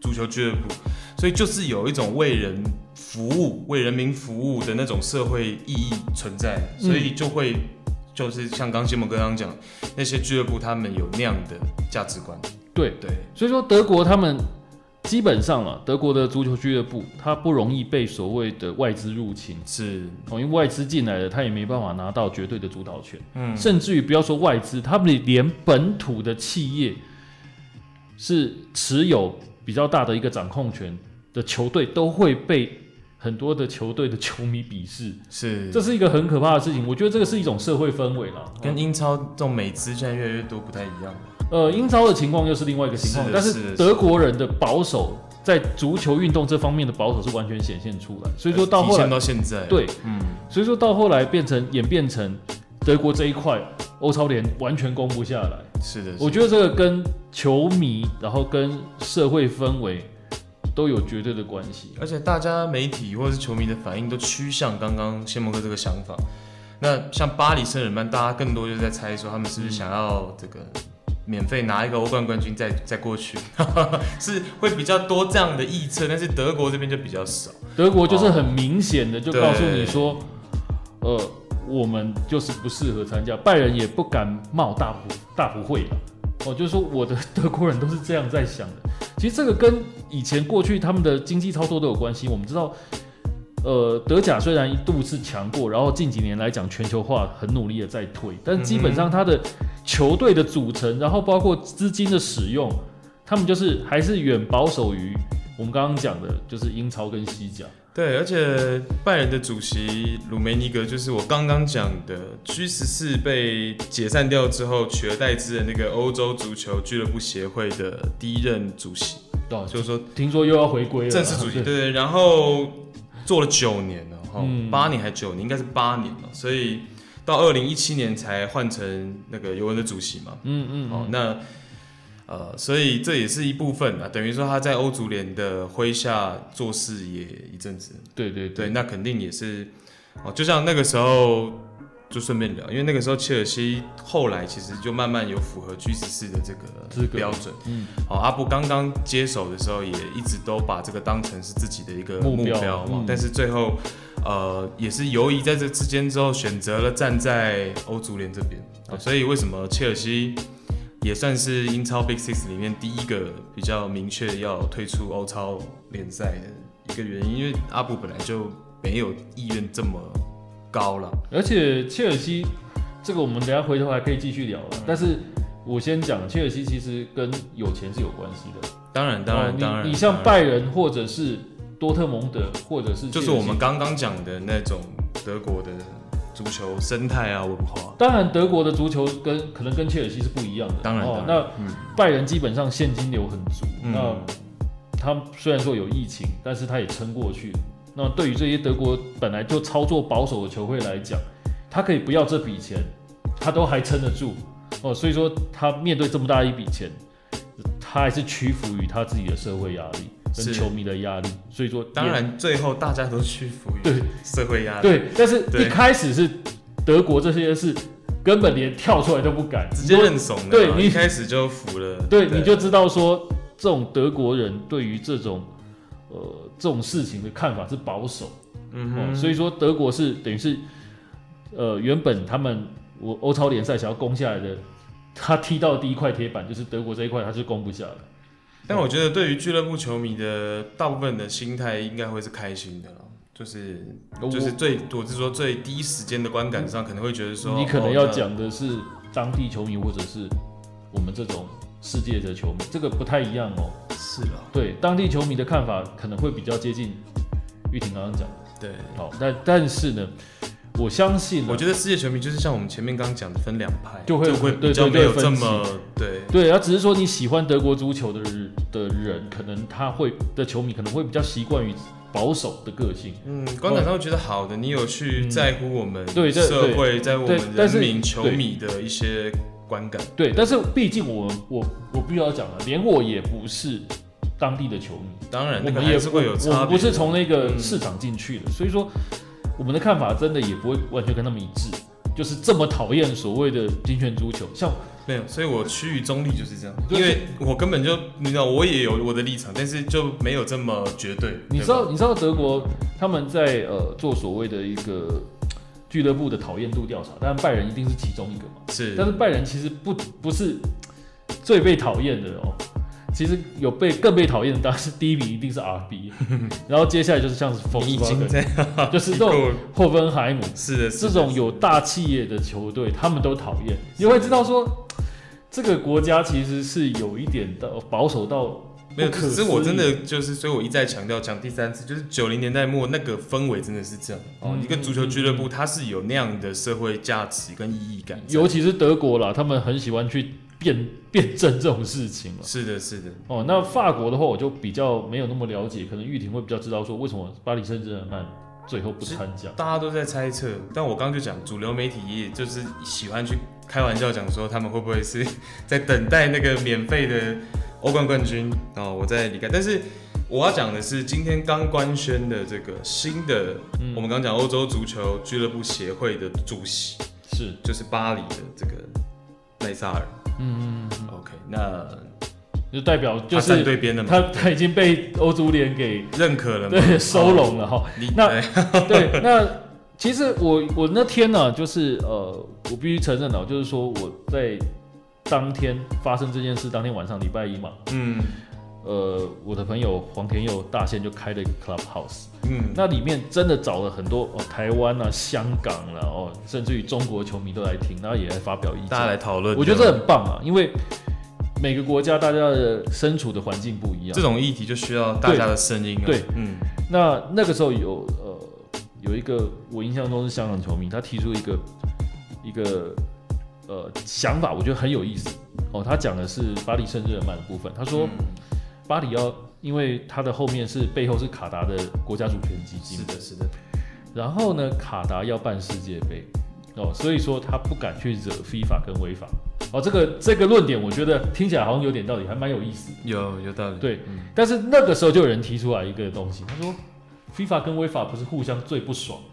足球俱乐部，所以就是有一种为人服务、为人民服务的那种社会意义存在，所以就会就是像刚刚谢蒙哥刚刚讲，那些俱乐部他们有那样的价值观，对。对，所以说德国他们。基本上啊，德国的足球俱乐部它不容易被所谓的外资入侵，是哦，因为外资进来了，他也没办法拿到绝对的主导权。嗯，甚至于不要说外资，他们连本土的企业是持有比较大的一个掌控权的球队，都会被很多的球队的球迷鄙视。是，这是一个很可怕的事情。我觉得这个是一种社会氛围了，跟英超这种美资现在越来越多不太一样。呃，英超的情况又是另外一个情况，但是德国人的保守在足球运动这方面的保守是完全显现出来，所以说到后来到现在，对，嗯，所以说到后来变成演变成德国这一块欧超联完全攻不下来，是的，我觉得这个跟球迷然后跟社会氛围都有绝对的关系，而且大家媒体或者是球迷的反应都趋向刚刚谢蒙哥这个想法，那像巴黎圣日耳曼，大家更多就是在猜说他们是不是想要这个。免费拿一个欧冠冠军再再过去，是会比较多这样的预测，但是德国这边就比较少。德国就是很明显的就告诉你说，呃，我们就是不适合参加，拜仁也不敢冒大不大不会哦，就是说我的德国人都是这样在想的。其实这个跟以前过去他们的经济操作都有关系。我们知道。呃，德甲虽然一度是强过，然后近几年来讲全球化很努力的在推，但基本上它的球队的组成，然后包括资金的使用，他们就是还是远保守于我们刚刚讲的，就是英超跟西甲。对，而且拜仁的主席鲁梅尼格就是我刚刚讲的 G 十四被解散掉之后取而代之的那个欧洲足球俱乐部协会的第一任主席。哦，就是说听说又要回归了，正式主席。对对，然后。做了九年了，哈、嗯，八年还九年，应该是八年了，所以到二零一七年才换成那个尤文的主席嘛，嗯嗯，好，那呃，所以这也是一部分啊，等于说他在欧足联的麾下做事也一阵子，对对对，对，那肯定也是，哦，就像那个时候就顺便聊，因为那个时候切尔西后来其实就慢慢有符合 G 十四的这个标准。嗯，好，阿布刚刚接手的时候也一直都把这个当成是自己的一个目标。嘛，但是最后呃也是犹疑在这之间之后选择了站在欧足联这边，所以为什么切尔西也算是英超 Big Six 里面第一个比较明确要退出欧超联赛的一个原因，因为阿布本来就没有意愿这么。高了，而且切尔西这个我们等下回头还可以继续聊了。但是我先讲，切尔西其实跟有钱是有关系的。当然，当然，当然。你像拜仁或者是多特蒙德，或者是就是我们刚刚讲的那种德国的足球生态啊文化。当然，德国的足球跟可能跟切尔西是不一样的。当然，哦，那拜仁基本上现金流很足。那他虽然说有疫情，但是他也撑过去。那对于这些德国本来就操作保守的球会来讲，他可以不要这笔钱，他都还撑得住哦。所以说他面对这么大一笔钱，他还是屈服于他自己的社会压力跟球迷的压力。所以说，当然最后大家都屈服于对社会压力。对，但是一开始是德国这些是根本连跳出来都不敢，直接认怂。对，你一开始就服了。对，你就知道说这种德国人对于这种。呃，这种事情的看法是保守，嗯哼、呃，所以说德国是等于是，呃，原本他们我欧超联赛想要攻下来的，他踢到第一块铁板就是德国这一块，他是攻不下的。但我觉得对于俱乐部球迷的大部分的心态应该会是开心的，就是就是最我是说最第一时间的观感上可能会觉得说，你可能要讲的是当地球迷或者是我们这种。世界的球迷，这个不太一样哦。是啊，对，当地球迷的看法可能会比较接近玉婷刚刚讲的。对，好，但但是呢，我相信，我觉得世界球迷就是像我们前面刚刚讲的分两派，就会就会比较没有这么对对，他只是说你喜欢德国足球的人的人，可能他会的球迷可能会比较习惯于保守的个性。嗯，观感上会觉得好的，你有去在乎我们对社会，在乎我们人民球迷的一些。观感对，但是毕竟我我我必须要讲了，连我也不是当地的球迷，当然我们也是会有我们不是从那个市场进去的，嗯、所以说我们的看法真的也不会完全跟他们一致，就是这么讨厌所谓的金权足球，像没有，所以我趋于中立就是这样，因为我根本就你知道我也有我的立场，但是就没有这么绝对。你知道你知道德国他们在呃做所谓的一个。俱乐部的讨厌度调查，当然拜仁一定是其中一个嘛。是，但是拜仁其实不不是最被讨厌的哦。其实有被更被讨厌的，当然是第一名一定是 RB，然后接下来就是像是风，已经这样，就是这种霍芬海姆，是的，这种有大企业的球队，他们都讨厌。你会知道说，这个国家其实是有一点的保守到。没有，可是我真的就是，所以我一再强调，讲第三次，就是九零年代末那个氛围真的是这样哦。一个足球俱乐部，它是有那样的社会价值跟意义感，尤其是德国啦，他们很喜欢去辩辩证这种事情嘛。是的，是的。哦，那法国的话，我就比较没有那么了解，可能玉婷会比较知道说，为什么巴黎圣日耳曼最后不参加？大家都在猜测，但我刚刚就讲，主流媒体也就是喜欢去开玩笑讲说，他们会不会是 在等待那个免费的。欧冠冠军哦，我再离开。但是我要讲的是，今天刚官宣的这个新的，嗯、我们刚讲欧洲足球俱乐部协会的主席是，就是巴黎的这个内萨尔。嗯嗯 OK，那就代表就是他站对边的嘛，他他已经被欧足联给认可了，对，收拢了哈。那 对，那其实我我那天呢、啊，就是呃，我必须承认哦，就是说我在。当天发生这件事，当天晚上礼拜一嘛，嗯，呃，我的朋友黄田佑大仙就开了一个 Clubhouse，嗯，那里面真的找了很多哦，台湾啊、香港啦，哦，甚至于中国球迷都来听，然后也来发表意见，大家来讨论，我觉得这很棒啊，因为每个国家大家的身处的环境不一样，这种议题就需要大家的声音啊，对，对，嗯，那那个时候有呃有一个我印象中是香港球迷，他提出一个一个。呃，想法我觉得很有意思哦。他讲的是巴黎圣日耳曼的部分。他说，巴黎要因为他的后面是背后是卡达的国家主权基金，是的，是的。然后呢，卡达要办世界杯哦，所以说他不敢去惹 FIFA 跟违法哦。这个这个论点，我觉得听起来好像有点道理，还蛮有意思。有有道理。对，嗯、但是那个时候就有人提出来一个东西，他说，FIFA 跟违法不是互相最不爽吗？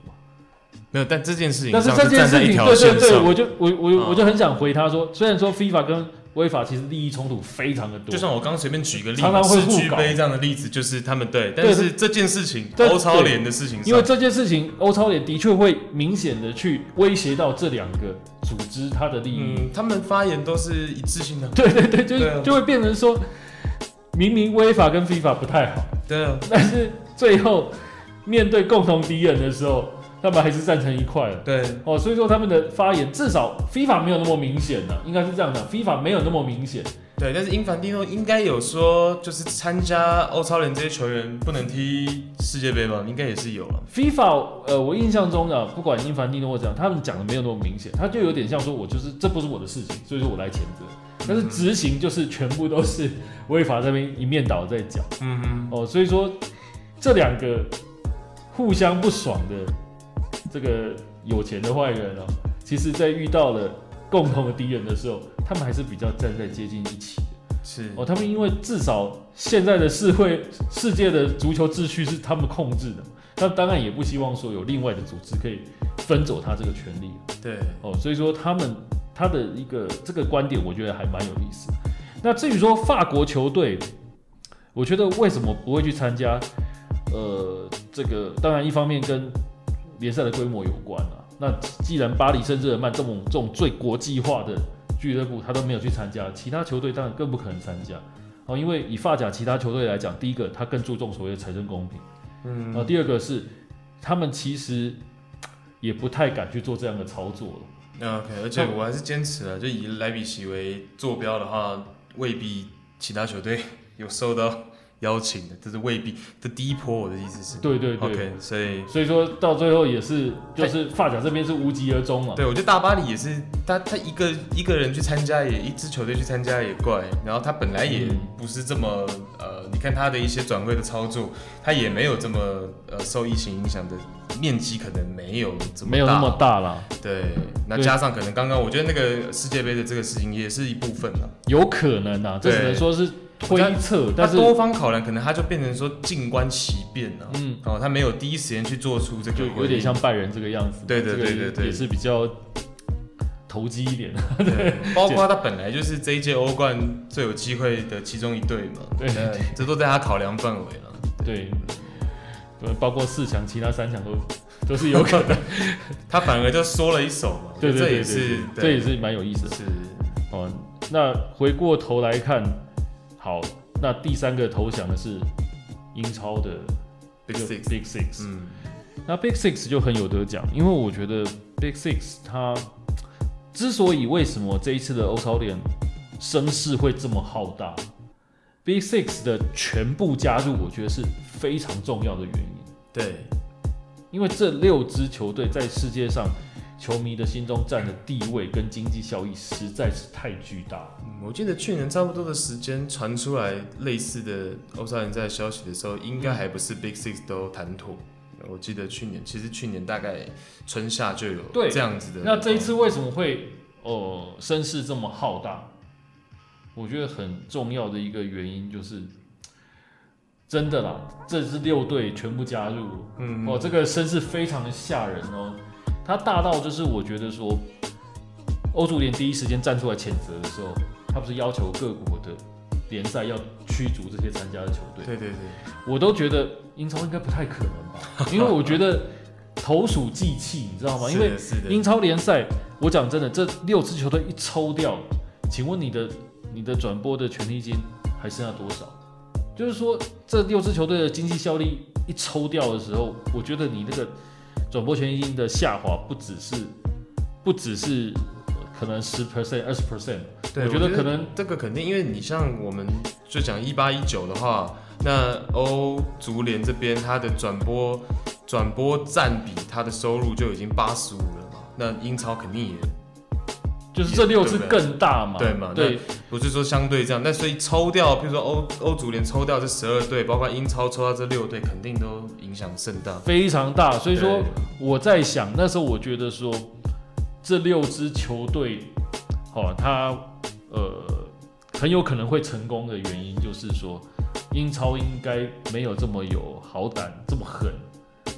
没有，但这件事情，但是这件事情，对对对，我就我我我就很想回他说，虽然说 FIFA 跟威法其实利益冲突非常的多，就像我刚刚随便举一个例子，常常会互搞。这样的例子，就是他们对，但是这件事情欧超联的事情，因为这件事情欧超联的确会明显的去威胁到这两个组织它的利益，嗯，他们发言都是一致性的，对对对，就对、啊、就会变成说，明明威法跟 FIFA 不太好，对啊，但是最后面对共同敌人的时候。他们还是站成一块了，对哦，所以说他们的发言至少 FIFA 没有那么明显的，应该是这样的，FIFA 没有那么明显。对，但是英凡蒂诺应该有说，就是参加欧超联这些球员不能踢世界杯吧？应该也是有了。FIFA 呃，我印象中的不管英凡蒂诺或怎样，他们讲的没有那么明显，他就有点像说，我就是这不是我的事情，所以说我来谴责。但是执行就是全部都是违法这边一面倒在讲，嗯哼，哦，所以说这两个互相不爽的。这个有钱的坏人哦，其实在遇到了共同的敌人的时候，他们还是比较站在接近一起的。是哦，他们因为至少现在的社会世界的足球秩序是他们控制的，那当然也不希望说有另外的组织可以分走他这个权利。对哦，所以说他们他的一个这个观点，我觉得还蛮有意思。那至于说法国球队，我觉得为什么不会去参加？呃，这个当然一方面跟联赛的规模有关啊，那既然巴黎圣日耳曼这种这种最国际化的俱乐部，他都没有去参加，其他球队当然更不可能参加哦。因为以法甲其他球队来讲，第一个他更注重所谓的财政公平，嗯，然后第二个是他们其实也不太敢去做这样的操作了。OK，而且我还是坚持了，就以莱比锡为坐标的话，未必其他球队 有收到。邀请的，这是未必。这第一波，我的意思是，对对对，OK，所以所以说到最后也是，就是发夹这边是无疾而终嘛。对，我觉得大巴黎也是，他他一个一个人去参加也，一支球队去参加也怪。然后他本来也不是这么，呃，你看他的一些转会的操作，他也没有这么呃受疫情影响的面积可能没有这么大，没有那么大啦。对，那加上可能刚刚我觉得那个世界杯的这个事情也是一部分了，有可能啊，这只能说是。推测，但是多方考量，可能他就变成说静观其变了。嗯，哦，他没有第一时间去做出这个，就有点像拜仁这个样子。对对对对对，也是比较投机一点。对，包括他本来就是这一届欧冠最有机会的其中一队嘛。对，这都在他考量范围了。对，包括四强，其他三强都都是有可能。他反而就说了一手嘛。对对对，这也是这也是蛮有意思的。是哦，那回过头来看。好，那第三个投降的是英超的 Big Six。Big Six，嗯，那 Big Six 就很有得讲，因为我觉得 Big Six 它之所以为什么这一次的欧超联声势会这么浩大，Big Six 的全部加入，我觉得是非常重要的原因。对，因为这六支球队在世界上。球迷的心中占的地位跟经济效益实在是太巨大。嗯，我记得去年差不多的时间传出来类似的欧超联赛消息的时候，应该还不是 Big Six 都谈妥。我记得去年，其实去年大概春夏就有这样子的。那这一次为什么会呃声势这么浩大？我觉得很重要的一个原因就是，真的啦，这支六队全部加入，嗯，哦，这个声势非常的吓人哦。他大到就是我觉得说，欧足联第一时间站出来谴责的时候，他不是要求各国的联赛要驱逐这些参加的球队？对对对，我都觉得英超应该不太可能吧，因为我觉得投鼠忌器，你知道吗？因为英超联赛，我讲真的，这六支球队一抽掉，请问你的你的转播的权利金还剩下多少？就是说，这六支球队的经济效力一抽掉的时候，我觉得你那个。转播权益金的下滑不只是，不只是可能十 percent、二十 percent，对，我觉得可能这个肯定，因为你像我们就讲一八一九的话，那欧足联这边它的转播转播占比，它的收入就已经八十五了嘛，那英超肯定也。就是这六支更大嘛，对嘛？对，不是说相对这样，但所以抽掉，比如说欧欧足联抽掉这十二队，包括英超抽掉这六队，肯定都影响甚大，非常大。所以说我在想，那时候我觉得说这六支球队，好，他呃很有可能会成功的原因，就是说英超应该没有这么有好胆，这么狠。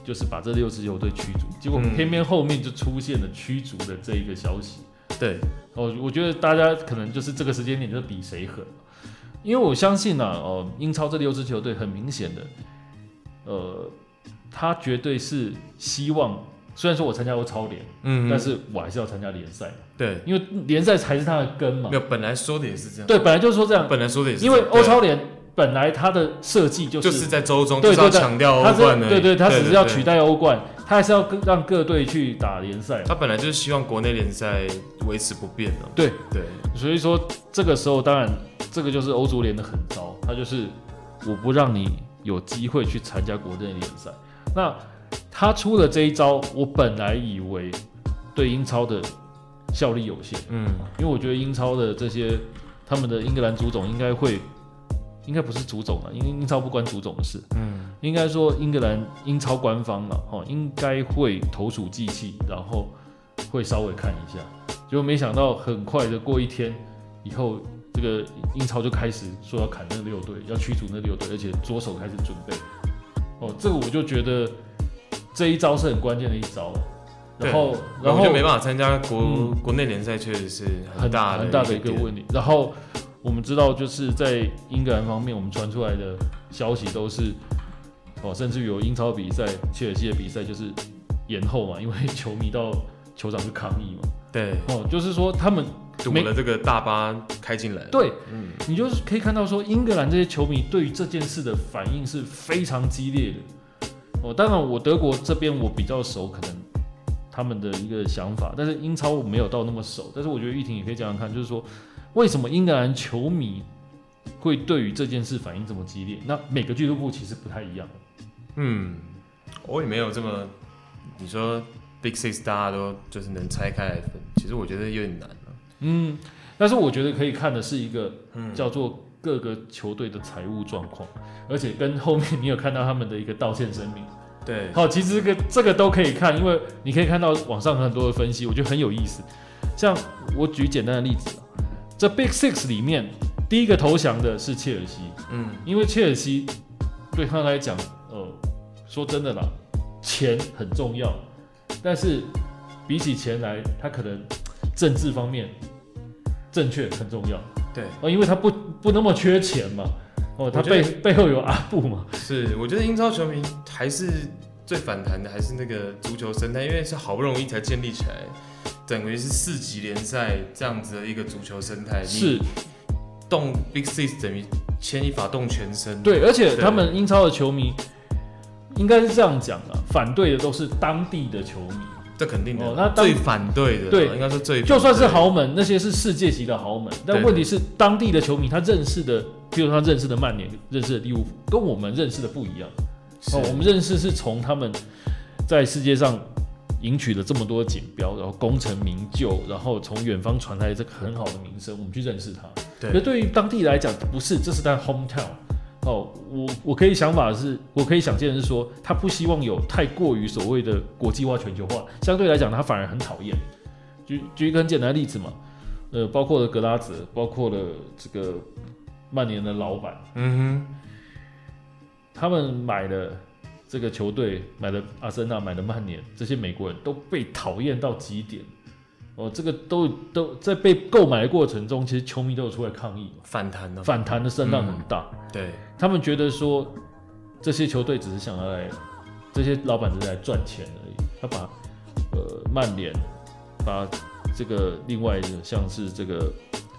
就是把这六支球队驱逐，结果偏偏后面就出现了驱逐的这一个消息。对，哦，我觉得大家可能就是这个时间点就是比谁狠，因为我相信呢、啊，哦，英超这六支球队很明显的，呃，他绝对是希望。虽然说我参加过超联，嗯，但是我还是要参加联赛。对，因为联赛才是他的根嘛。没有，本来说的也是这样。对，本来就是说这样。本来说的也是。因为欧超联本来它的设计就是就是在周中，对对对，强调欧冠的。对对，他只是要取代欧冠，他还是要让各队去打联赛。他本来就是希望国内联赛维持不变的。对对，所以说这个时候，当然这个就是欧足联的狠招，他就是我不让你有机会去参加国内联赛。那他出了这一招，我本来以为对英超的效力有限，嗯，因为我觉得英超的这些他们的英格兰足总应该会，应该不是足总了，因为英超不关足总的事，嗯，应该说英格兰英超官方了，哦，应该会投鼠忌器，然后会稍微看一下，结果没想到很快的过一天以后，这个英超就开始说要砍那六队，要驱逐那六队，而且着手开始准备，哦，这个我就觉得。这一招是很关键的一招，然后然后就没办法参加国、嗯、国内联赛，确实是很大很大的一个问题。然后我们知道，就是在英格兰方面，我们传出来的消息都是哦，甚至于有英超比赛、切尔西的比赛就是延后嘛，因为球迷到球场去抗议嘛。对哦，就是说他们堵了这个大巴开进来。对，嗯，你就是可以看到说，英格兰这些球迷对于这件事的反应是非常激烈的。哦，当然，我德国这边我比较熟，可能他们的一个想法，但是英超我没有到那么熟。但是我觉得玉婷也可以讲讲看，就是说为什么英格兰球迷会对于这件事反应这么激烈？那每个俱乐部其实不太一样。嗯，我也没有这么，你说 Big Six 大家都就是能拆开来分，其实我觉得有点难了。嗯，但是我觉得可以看的是一个叫做。各个球队的财务状况，而且跟后面你有看到他们的一个道歉声明，对，好，其实这个这个都可以看，因为你可以看到网上很多的分析，我觉得很有意思。像我举简单的例子，这 Big Six 里面第一个投降的是切尔西，嗯，因为切尔西对他来讲，呃，说真的啦，钱很重要，但是比起钱来，他可能政治方面正确很重要。对。哦，因为他不不那么缺钱嘛，哦，他背背后有阿布嘛。是，我觉得英超球迷还是最反弹的，还是那个足球生态，因为是好不容易才建立起来，等于是四级联赛这样子的一个足球生态。是，动 Big Six 等于牵一发动全身。对，而且他们英超的球迷应该是这样讲的，反对的都是当地的球迷。这肯定的，那最反对的，对，应该是最就算是豪门，那些是世界级的豪门，但问题是当地的球迷他认识的，比如他认识的曼联、认识的利物浦，跟我们认识的不一样。哦，我们认识是从他们在世界上赢取了这么多锦标，然后功成名就，然后从远方传来这个很好的名声，我们去认识他。对，那对于当地来讲，不是，这是在 hometown。哦，我我可以想法是，我可以想见的是说，他不希望有太过于所谓的国际化、全球化，相对来讲，他反而很讨厌。举举一个很简单的例子嘛，呃，包括了格拉泽，包括了这个曼联的老板，嗯哼，他们买了这个球队，买了阿森纳，买了曼联，这些美国人都被讨厌到极点。哦，这个都都在被购买的过程中，其实球迷都有出来抗议，反弹的反弹的声浪很大。嗯、对，他们觉得说这些球队只是想要来，这些老板只是来赚钱而已。他把呃曼联，把这个另外的像是这个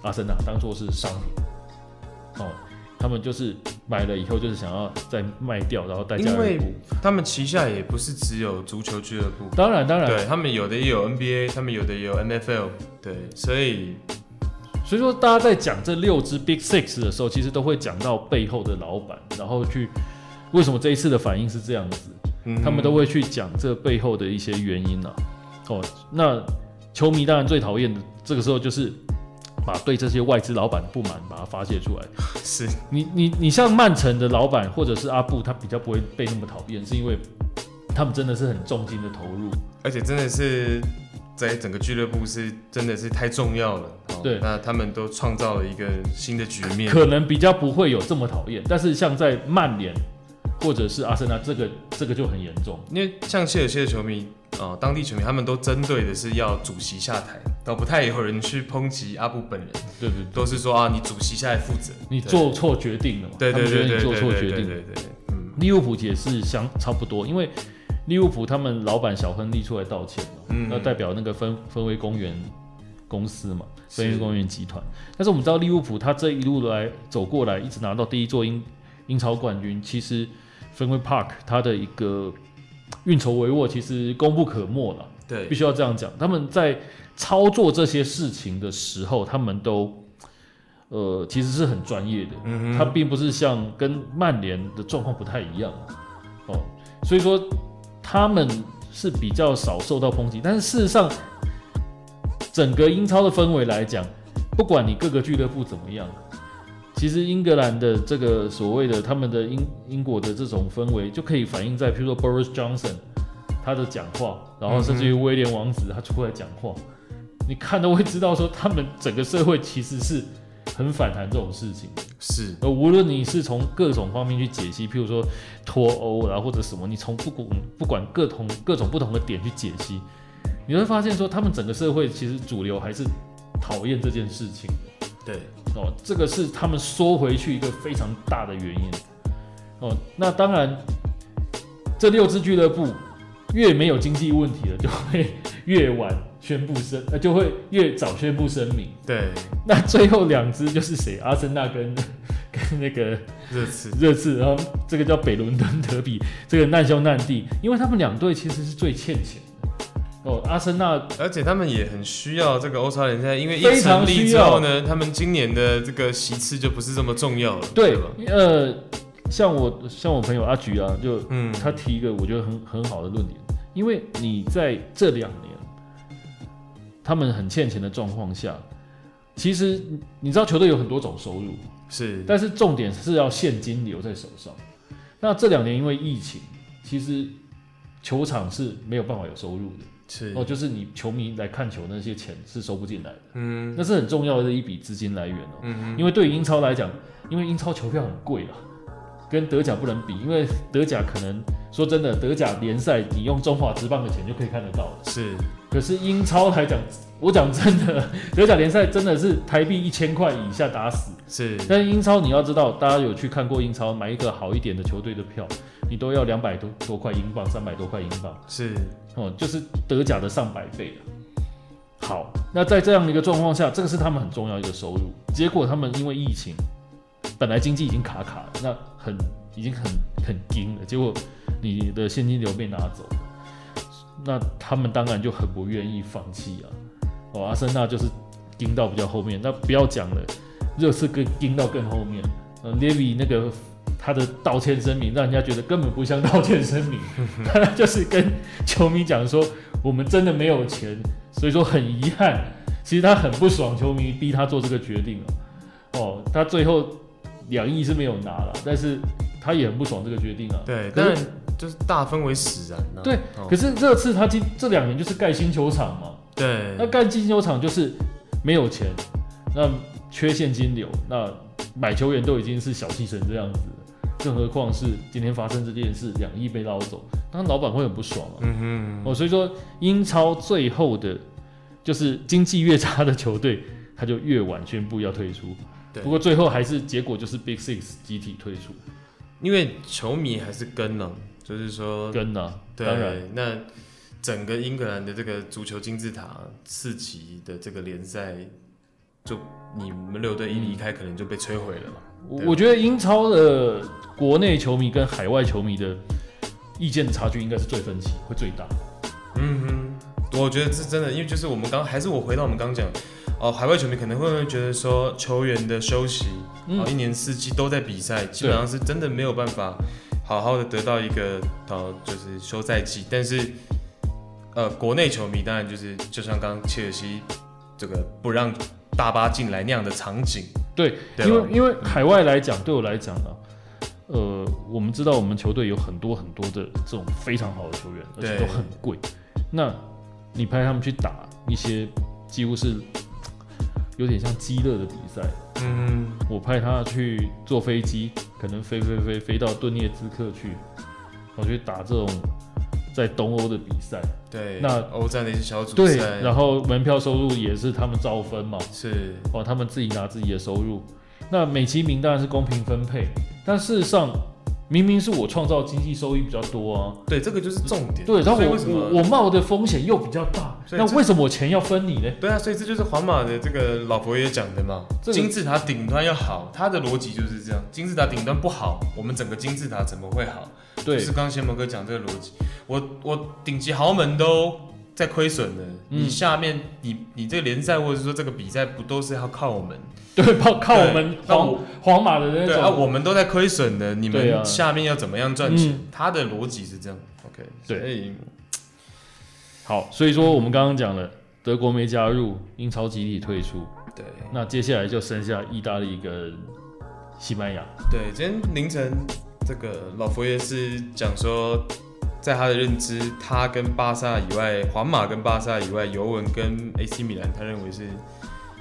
阿森纳当做是商品。哦。他们就是买了以后，就是想要再卖掉，然后带价。因为他们旗下也不是只有足球俱乐部，当然当然，对他们有的也有 NBA，他们有的也有 NFL，对，所以所以说大家在讲这六支 Big Six 的时候，其实都会讲到背后的老板，然后去为什么这一次的反应是这样子，嗯、他们都会去讲这背后的一些原因啊。哦，那球迷当然最讨厌的这个时候就是。把对这些外资老板的不满把它发泄出来，是你你你像曼城的老板或者是阿布，他比较不会被那么讨厌，是因为他们真的是很重金的投入，而且真的是在整个俱乐部是真的是太重要了。对，那他们都创造了一个新的局面，可能比较不会有这么讨厌。但是像在曼联或者是阿森纳，这个这个就很严重。因为像切尔西的球迷，呃，当地球迷他们都针对的是要主席下台，倒不太有人去抨击阿布本人。对对，对，都是说啊，你主席下来负责，你做错决定了嘛？对对对对对。对对对，嗯，利物浦也是相差不多，因为利物浦他们老板小亨利出来道歉嘛，嗯，那代表那个分分为公园公司嘛，分威公园集团。但是我们知道利物浦他这一路来走过来，一直拿到第一座英英超冠军，其实分威 Park 他的一个运筹帷幄，其实功不可没了。对，必须要这样讲。他们在操作这些事情的时候，他们都呃其实是很专业的。嗯，他并不是像跟曼联的状况不太一样哦，所以说他们是比较少受到抨击。但是事实上，整个英超的氛围来讲，不管你各个俱乐部怎么样，其实英格兰的这个所谓的他们的英英国的这种氛围，就可以反映在譬如说 Boris Johnson 他的讲话，然后甚至于威廉王子他出来讲话。你看都会知道，说他们整个社会其实是很反弹这种事情的。是，而无论你是从各种方面去解析，譬如说脱欧啦，或者什么，你从不管不管各同各种不同的点去解析，你会发现说他们整个社会其实主流还是讨厌这件事情。对，哦，这个是他们缩回去一个非常大的原因。哦，那当然，这六支俱乐部越没有经济问题了，就会 越晚。宣布声，呃就会越早宣布声明。对，那最后两支就是谁？阿森纳跟跟那个热刺，热刺，然后这个叫北伦敦德比，这个难兄难弟，因为他们两队其实是最欠钱的。哦，阿森纳，而且他们也很需要这个欧超联赛，因为一成立之后呢，他们今年的这个席次就不是这么重要了。对，对呃，像我像我朋友阿菊啊，就嗯，他提一个我觉得很很好的论点，因为你在这两年。他们很欠钱的状况下，其实你知道球队有很多种收入，是，但是重点是要现金流在手上。那这两年因为疫情，其实球场是没有办法有收入的，是哦，就是你球迷来看球那些钱是收不进来的，嗯，那是很重要的一笔资金来源哦，嗯嗯，因为对于英超来讲，因为英超球票很贵了。跟德甲不能比，因为德甲可能说真的，德甲联赛你用中华职棒的钱就可以看得到了。是，可是英超来讲，我讲真的，德甲联赛真的是台币一千块以下打死。是，但是英超你要知道，大家有去看过英超，买一个好一点的球队的票，你都要两百多多块英镑，三百多块英镑。是，哦，就是德甲的上百倍。好，那在这样的一个状况下，这个是他们很重要一个收入。结果他们因为疫情。本来经济已经卡卡了，那很已经很很紧了，结果你的现金流被拿走，那他们当然就很不愿意放弃啊。哦，阿森纳就是盯到比较后面，那不要讲了，热刺更盯到更后面。呃，列维那个他的道歉声明，让人家觉得根本不像道歉声明，他就是跟球迷讲说，我们真的没有钱，所以说很遗憾。其实他很不爽，球迷逼他做这个决定啊。哦，他最后。两亿是没有拿了，但是他也很不爽这个决定啊。对，但就是大氛围使然了。对，哦、可是这次他今这两年就是盖新球场嘛。对。那盖新球场就是没有钱，那缺现金流，那买球员都已经是小气成这样子了，更何况是今天发生这件事，两亿被捞走，当然老板会很不爽啊。嗯哼。哦，所以说英超最后的，就是经济越差的球队，他就越晚宣布要退出。不过最后还是结果就是 Big Six 集体退出，因为球迷还是跟了，就是说跟了。对，当然，那整个英格兰的这个足球金字塔四级的这个联赛，就你们六队一离开，可能就被摧毁了。我、嗯、我觉得英超的国内球迷跟海外球迷的意见的差距应该是最分歧，会最大。嗯哼，我觉得是真的，因为就是我们刚还是我回到我们刚讲。哦，海外球迷可能会不会觉得说球员的休息，嗯、哦，一年四季都在比赛，基本上是真的没有办法好好的得到一个呃，就是休赛季。但是，呃，国内球迷当然就是就像刚刚切尔西这个不让大巴进来那样的场景，对，对因为因为海外来讲，对我来讲呢，呃，我们知道我们球队有很多很多的这种非常好的球员，而且都很贵。那你派他们去打一些几乎是。有点像鸡肋的比赛，嗯，我派他去坐飞机，可能飞飞飞飞到顿涅茨克去，我去打这种在东欧的比赛。对，那欧战的一些小组赛，对，然后门票收入也是他们照分嘛，是哦，他们自己拿自己的收入。那美其名当然是公平分配，但事实上。明明是我创造经济收益比较多啊，对，这个就是重点。对，然后我我我冒的风险又比较大，那为什么我钱要分你呢？对啊，所以这就是皇马的这个老佛爷讲的嘛，这个、金字塔顶端要好，他的逻辑就是这样，金字塔顶端不好，我们整个金字塔怎么会好？对，就是刚刚贤谋哥讲这个逻辑，我我顶级豪门都在亏损的，你下面你你这个联赛或者说这个比赛不都是要靠我们？对，靠靠我们皇皇马的那种。对啊，我们都在亏损的，你们下面要怎么样赚钱？他的逻辑是这样。OK，对。好，所以说我们刚刚讲了，德国没加入，英超集体退出。对。那接下来就剩下意大利跟西班牙。对，今天凌晨这个老佛爷是讲说，在他的认知，他跟巴萨以外，皇马跟巴萨以外，尤文跟 AC 米兰，他认为是。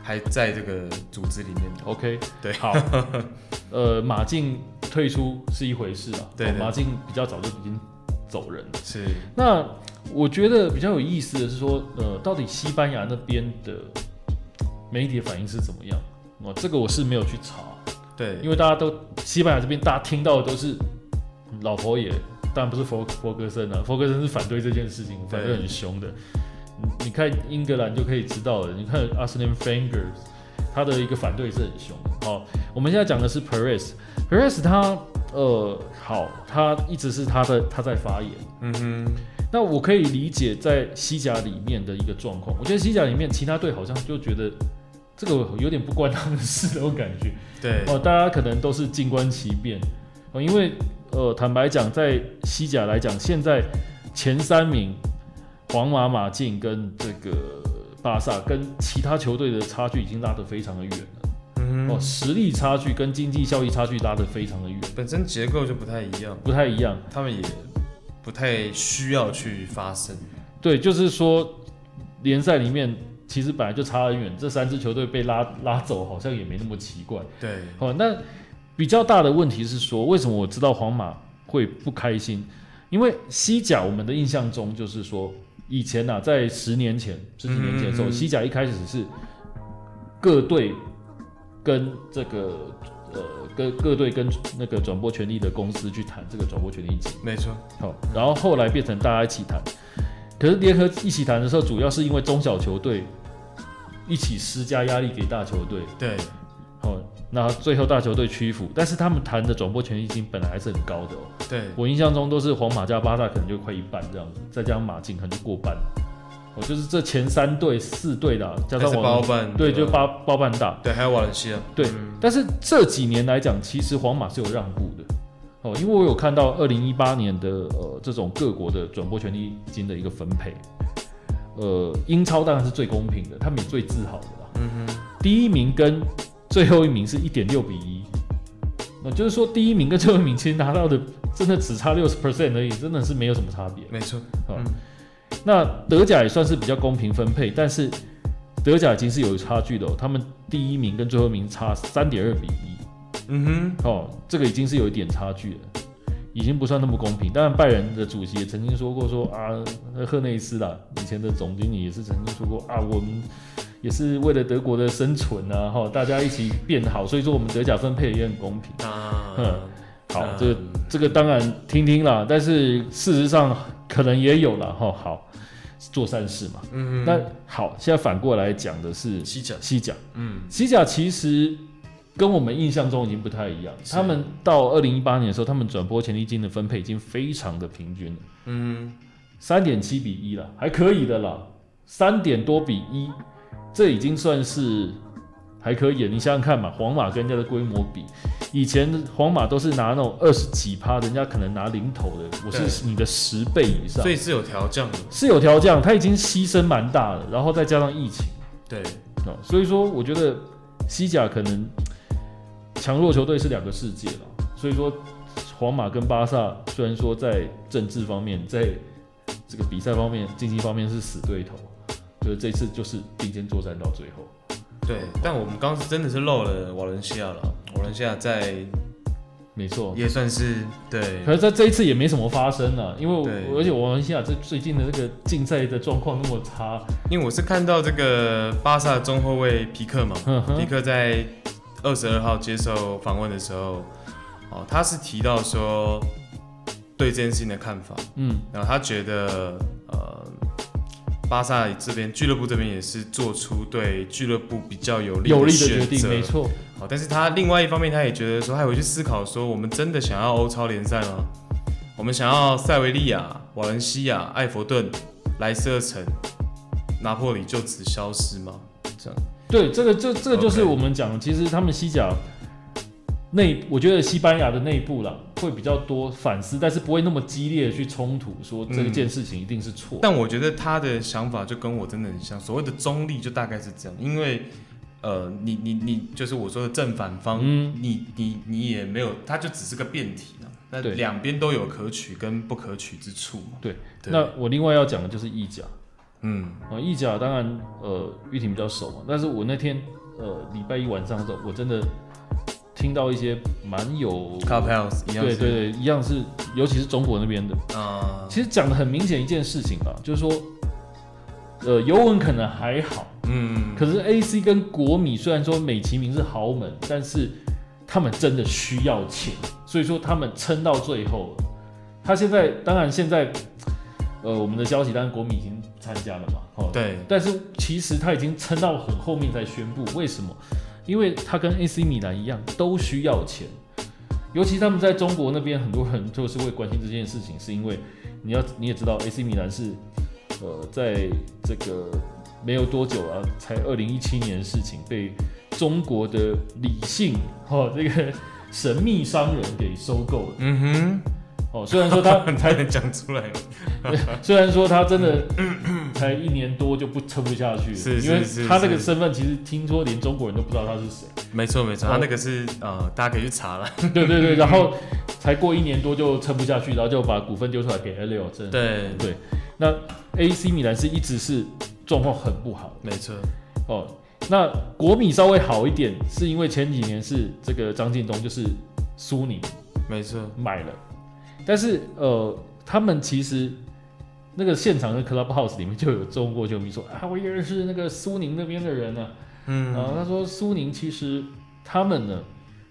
还在这个组织里面，OK，对，好，呃，马竞退出是一回事啊，对，对，马竞比较早就已经走人了，是。那我觉得比较有意思的是说，呃，到底西班牙那边的媒体的反应是怎么样？哦，这个我是没有去查，对，因为大家都西班牙这边大家听到的都是老佛爷，当然不是佛佛格森啊，佛格森是反对这件事情，反对很凶的。你看英格兰就可以知道了。你看 Arsene Wenger，他的一个反对是很凶。好，我们现在讲的是 Perez，Perez 他呃好，他一直是他的他在发言。嗯哼。那我可以理解在西甲里面的一个状况。我觉得西甲里面其他队好像就觉得这个有点不关他们的事那种感觉。对。哦，大家可能都是静观其变。哦，因为呃坦白讲，在西甲来讲，现在前三名。皇马、马竞跟这个巴萨跟其他球队的差距已经拉得非常的远了，嗯，哦，实力差距跟经济效益差距拉得非常的远，本身结构就不太一样，不太一样，他们也不太需要去发声。对，就是说联赛里面其实本来就差很远，这三支球队被拉拉走好像也没那么奇怪。对，哦，那比较大的问题是说，为什么我知道皇马会不开心？因为西甲我们的印象中就是说。以前呐、啊，在十年前、十几年前的时候，嗯、西甲一开始是各队跟这个呃，各各队跟那个转播权利的公司去谈这个转播权利一起。没错。好，然后后来变成大家一起谈。可是联合一起谈的时候，主要是因为中小球队一起施加压力给大球队。对。好，那最后大球队屈服，但是他们谈的转播权利金本来还是很高的哦。对，我印象中都是皇马加巴萨可能就快一半这样子，再加上马竞可能就过半。哦就是这前三队四队的，加上我包办，对，就包包办大。对，还有瓦伦西亚。对，嗯、但是这几年来讲，其实皇马是有让步的哦，因为我有看到二零一八年的呃这种各国的转播权利金的一个分配，呃，英超当然是最公平的，他们也最自豪的啦。嗯哼，第一名跟最后一名是一点六比一。那就是说，第一名跟最后一名其实拿到的真的只差六十 percent 而已，真的是没有什么差别。没错，嗯。那德甲也算是比较公平分配，但是德甲已经是有差距的哦。他们第一名跟最后一名差三点二比一。嗯哼，哦，这个已经是有一点差距了，已经不算那么公平。当然，拜仁的主席也曾经说过说，说啊，赫内斯啦，以前的总经理也是曾经说过啊，我们。也是为了德国的生存啊，哈，大家一起变好，所以说我们德甲分配也很公平啊。嗯，好，嗯、这个这个当然听听啦，但是事实上可能也有了哈。好，做善事嘛。嗯嗯。那好，现在反过来讲的是西甲，西甲，嗯，西甲其实跟我们印象中已经不太一样。他们到二零一八年的时候，他们转播权利金的分配已经非常的平均了。嗯，三点七比一了，还可以的啦，三点多比一。这已经算是还可以了，你想想看嘛，皇马跟人家的规模比，以前皇马都是拿那种二十几趴，人家可能拿零头的，我是你的十倍以上，所以是有调降的，是有调降，他已经牺牲蛮大的，然后再加上疫情，对，所以说我觉得西甲可能强弱球队是两个世界了，所以说皇马跟巴萨虽然说在政治方面，在这个比赛方面、经济方面是死对头。就是这次就是并肩作战到最后，对，但我们刚刚是真的是漏了瓦伦西亚了，瓦伦西亚在，没错，也算是对。可是在这一次也没什么发生啊，因为而且瓦伦西亚这最近的这个竞赛的状况那么差。因为我是看到这个巴萨中后卫皮克嘛，皮克在二十二号接受访问的时候，哦，他是提到说对这件事情的看法，嗯，然后他觉得呃。巴萨这边俱乐部这边也是做出对俱乐部比较有利的决定，没错。好，但是他另外一方面，他也觉得说，他回去思考说，我们真的想要欧超联赛吗？我们想要塞维利亚、瓦伦西亚、埃弗顿、莱斯特城、拿破里就此消失吗？这样。对，这个这这个就是我们讲，其实他们西甲。内，我觉得西班牙的内部啦会比较多反思，但是不会那么激烈的去冲突，说这件事情一定是错，嗯。但我觉得他的想法就跟我真的很像，所谓的中立就大概是这样，因为呃，你你你就是我说的正反方，嗯、你你你也没有，它就只是个辩题啊。那两边都有可取跟不可取之处嘛。对，对那我另外要讲的就是意甲，嗯啊，意甲当然呃玉婷比较熟嘛，但是我那天呃礼拜一晚上的时候，我真的。听到一些蛮有，对对对，一样是，尤其是中国那边的啊。其实讲的很明显一件事情吧，就是说，呃，尤文可能还好，嗯，可是 AC 跟国米虽然说美其名是豪门，但是他们真的需要钱，所以说他们撑到最后。他现在当然现在，呃，我们的消息当然国米已经参加了嘛，哦，对，但是其实他已经撑到很后面才宣布，为什么？因为他跟 AC 米兰一样，都需要钱，尤其他们在中国那边，很多人就是会关心这件事情，是因为你要你也知道，AC 米兰是呃，在这个没有多久啊，才二零一七年的事情，被中国的李姓哦这个神秘商人给收购了。嗯哼。哦，虽然说他 才能讲出来，虽然说他真的 才一年多就不撑不下去，是，因为他那个身份其实听说连中国人都不知道他是谁。没错没错，他那个是呃，大家可以去查了。对对对，然后才过一年多就撑不下去，然后就把股份丢出来给 Elliott。对对，那 AC 米兰是一直是状况很不好。没错。哦，那国米稍微好一点，是因为前几年是这个张近东就是苏宁，没错，买了。但是呃，他们其实那个现场的 Clubhouse 里面就有中国球迷说啊，我也认识那个苏宁那边的人呢、啊。嗯，啊，他说苏宁其实他们呢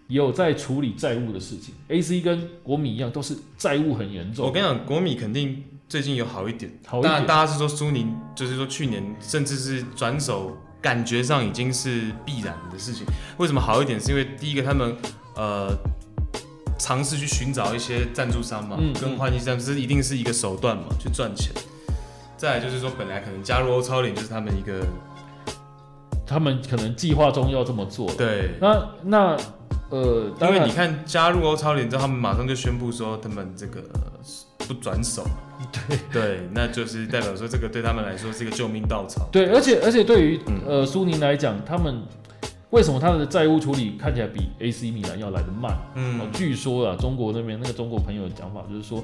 也有在处理债务的事情，AC 跟国米一样都是债务很严重。我跟你讲，国米肯定最近有好一点，好一点。大家是说苏宁，就是说去年甚至是转手，感觉上已经是必然的事情。为什么好一点？是因为第一个他们呃。尝试去寻找一些赞助商嘛，嗯、跟换一站，这一定是一个手段嘛，去赚钱。再来就是说，本来可能加入欧超联就是他们一个，他们可能计划中要这么做。对，那那呃，因为你看加入欧超联之后，他们马上就宣布说他们这个不转手。对对，那就是代表说这个对他们来说是一个救命稻草。对，而且而且对于呃苏宁来讲，他们。为什么他们的债务处理看起来比 AC 米兰要来得慢？嗯，据说啊，中国那边那个中国朋友的讲法就是说，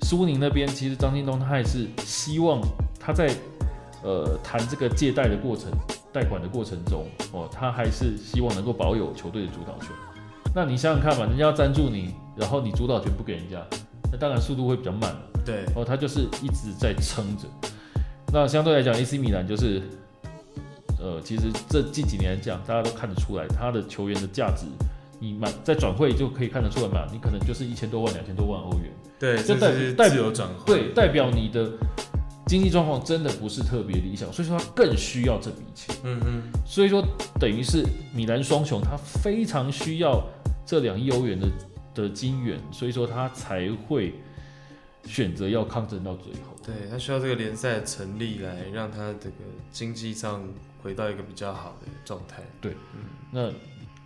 苏宁那边其实张近东他还是希望他在呃谈这个借贷的过程、贷款的过程中，哦，他还是希望能够保有球队的主导权。那你想想看嘛，人家要赞助你，然后你主导权不给人家，那当然速度会比较慢。对，哦，他就是一直在撑着。那相对来讲，AC 米兰就是。呃，其实这近几年来讲，大家都看得出来，他的球员的价值，你买在转会就可以看得出来嘛，你可能就是一千多万、两千多万欧元，对，这代代表转会，对，代表你的经济状况真的不是特别理想，所以说他更需要这笔钱，嗯嗯，所以说等于是米兰双雄，他非常需要这两亿欧元的的金元，所以说他才会选择要抗争到最后，对，他需要这个联赛的成立来让他这个经济上。回到一个比较好的状态。对，嗯，那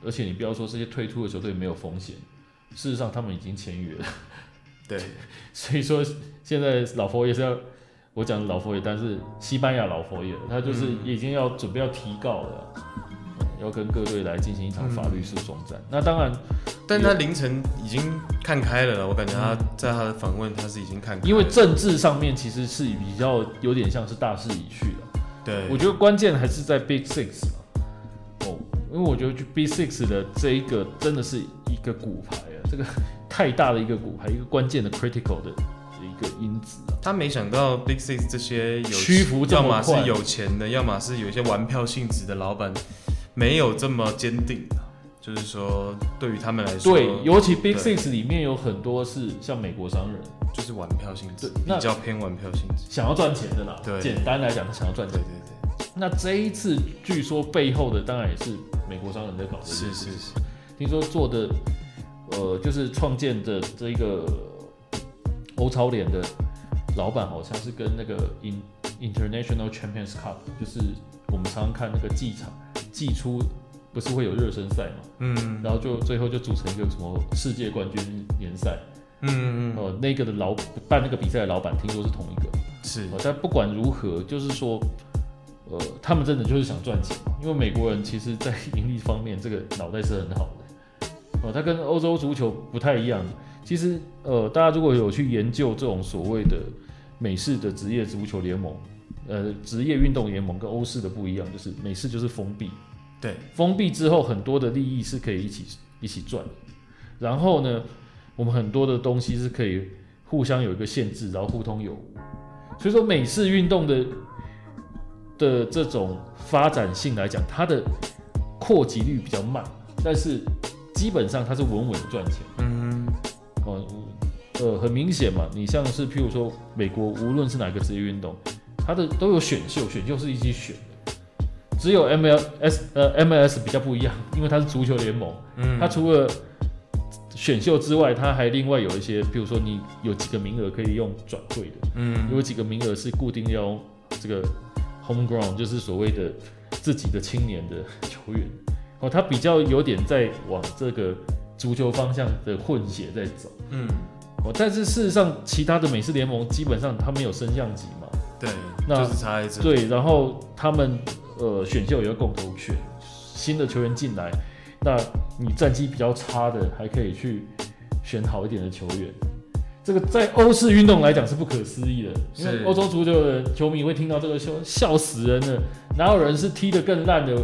而且你不要说这些退出的球队没有风险，事实上他们已经签约了。对，所以说现在老佛爷是要我讲老佛爷，但是西班牙老佛爷他就是已经要准备要提告了，嗯，要跟各队来进行一场法律诉讼战。嗯，那当然，但他凌晨已经看开了，我感觉他在他的访问他是已经看开了，因为政治上面其实是比较有点像是大势已去了。对，我觉得关键还是在 Big Six 哦，因为我觉得 Big Six 的这一个真的是一个骨牌啊，这个 太大的一个骨牌，一个关键的 critical 的一个因子啊。他没想到 Big Six 这些有屈服这么快，要么是有钱的，要么是有一些玩票性质的老板，没有这么坚定。就是说，对于他们来说，对，尤其 Big Six 里面有很多是像美国商人，就是玩票性质，比较偏玩票性质，想要赚钱的啦。对，简单来讲，他想要赚钱。对对对。那这一次，据说背后的当然也是美国商人在搞的。是是是。听说做的，呃，就是创建的这一个欧超联的老板，好像是跟那个 In International Champions Cup，就是我们常常看那个季场季初。不是会有热身赛嘛？嗯，然后就最后就组成一个什么世界冠军联赛，嗯嗯嗯，呃，那个的老办那个比赛的老板听说是同一个，是，但不管如何，就是说，呃，他们真的就是想赚钱，因为美国人其实在盈利方面这个脑袋是很好的，哦，他跟欧洲足球不太一样，其实，呃，大家如果有去研究这种所谓的美式的职业足球联盟，呃，职业运动联盟跟欧式的不一样，就是美式就是封闭。对，封闭之后，很多的利益是可以一起一起赚。然后呢，我们很多的东西是可以互相有一个限制，然后互通有无。所以说，美式运动的的这种发展性来讲，它的扩及率比较慢，但是基本上它是稳稳的赚钱。嗯，哦，呃，很明显嘛，你像是譬如说美国，无论是哪个职业运动，它的都有选秀，选秀是一起选的。只有 MLS 呃 MLS 比较不一样，因为它是足球联盟，嗯，它除了选秀之外，它还另外有一些，比如说你有几个名额可以用转会的，嗯，有几个名额是固定要用这个 homegrown，就是所谓的自己的青年的球员，哦，它比较有点在往这个足球方向的混血在走，嗯，哦，但是事实上，其他的美式联盟基本上他没有升降级嘛，对，那就是差一对，然后他们。呃，选秀也要共同选新的球员进来，那你战绩比较差的，还可以去选好一点的球员。这个在欧式运动来讲是不可思议的，因为欧洲足球的球迷会听到这个笑笑死人了。哪有人是踢得更烂的，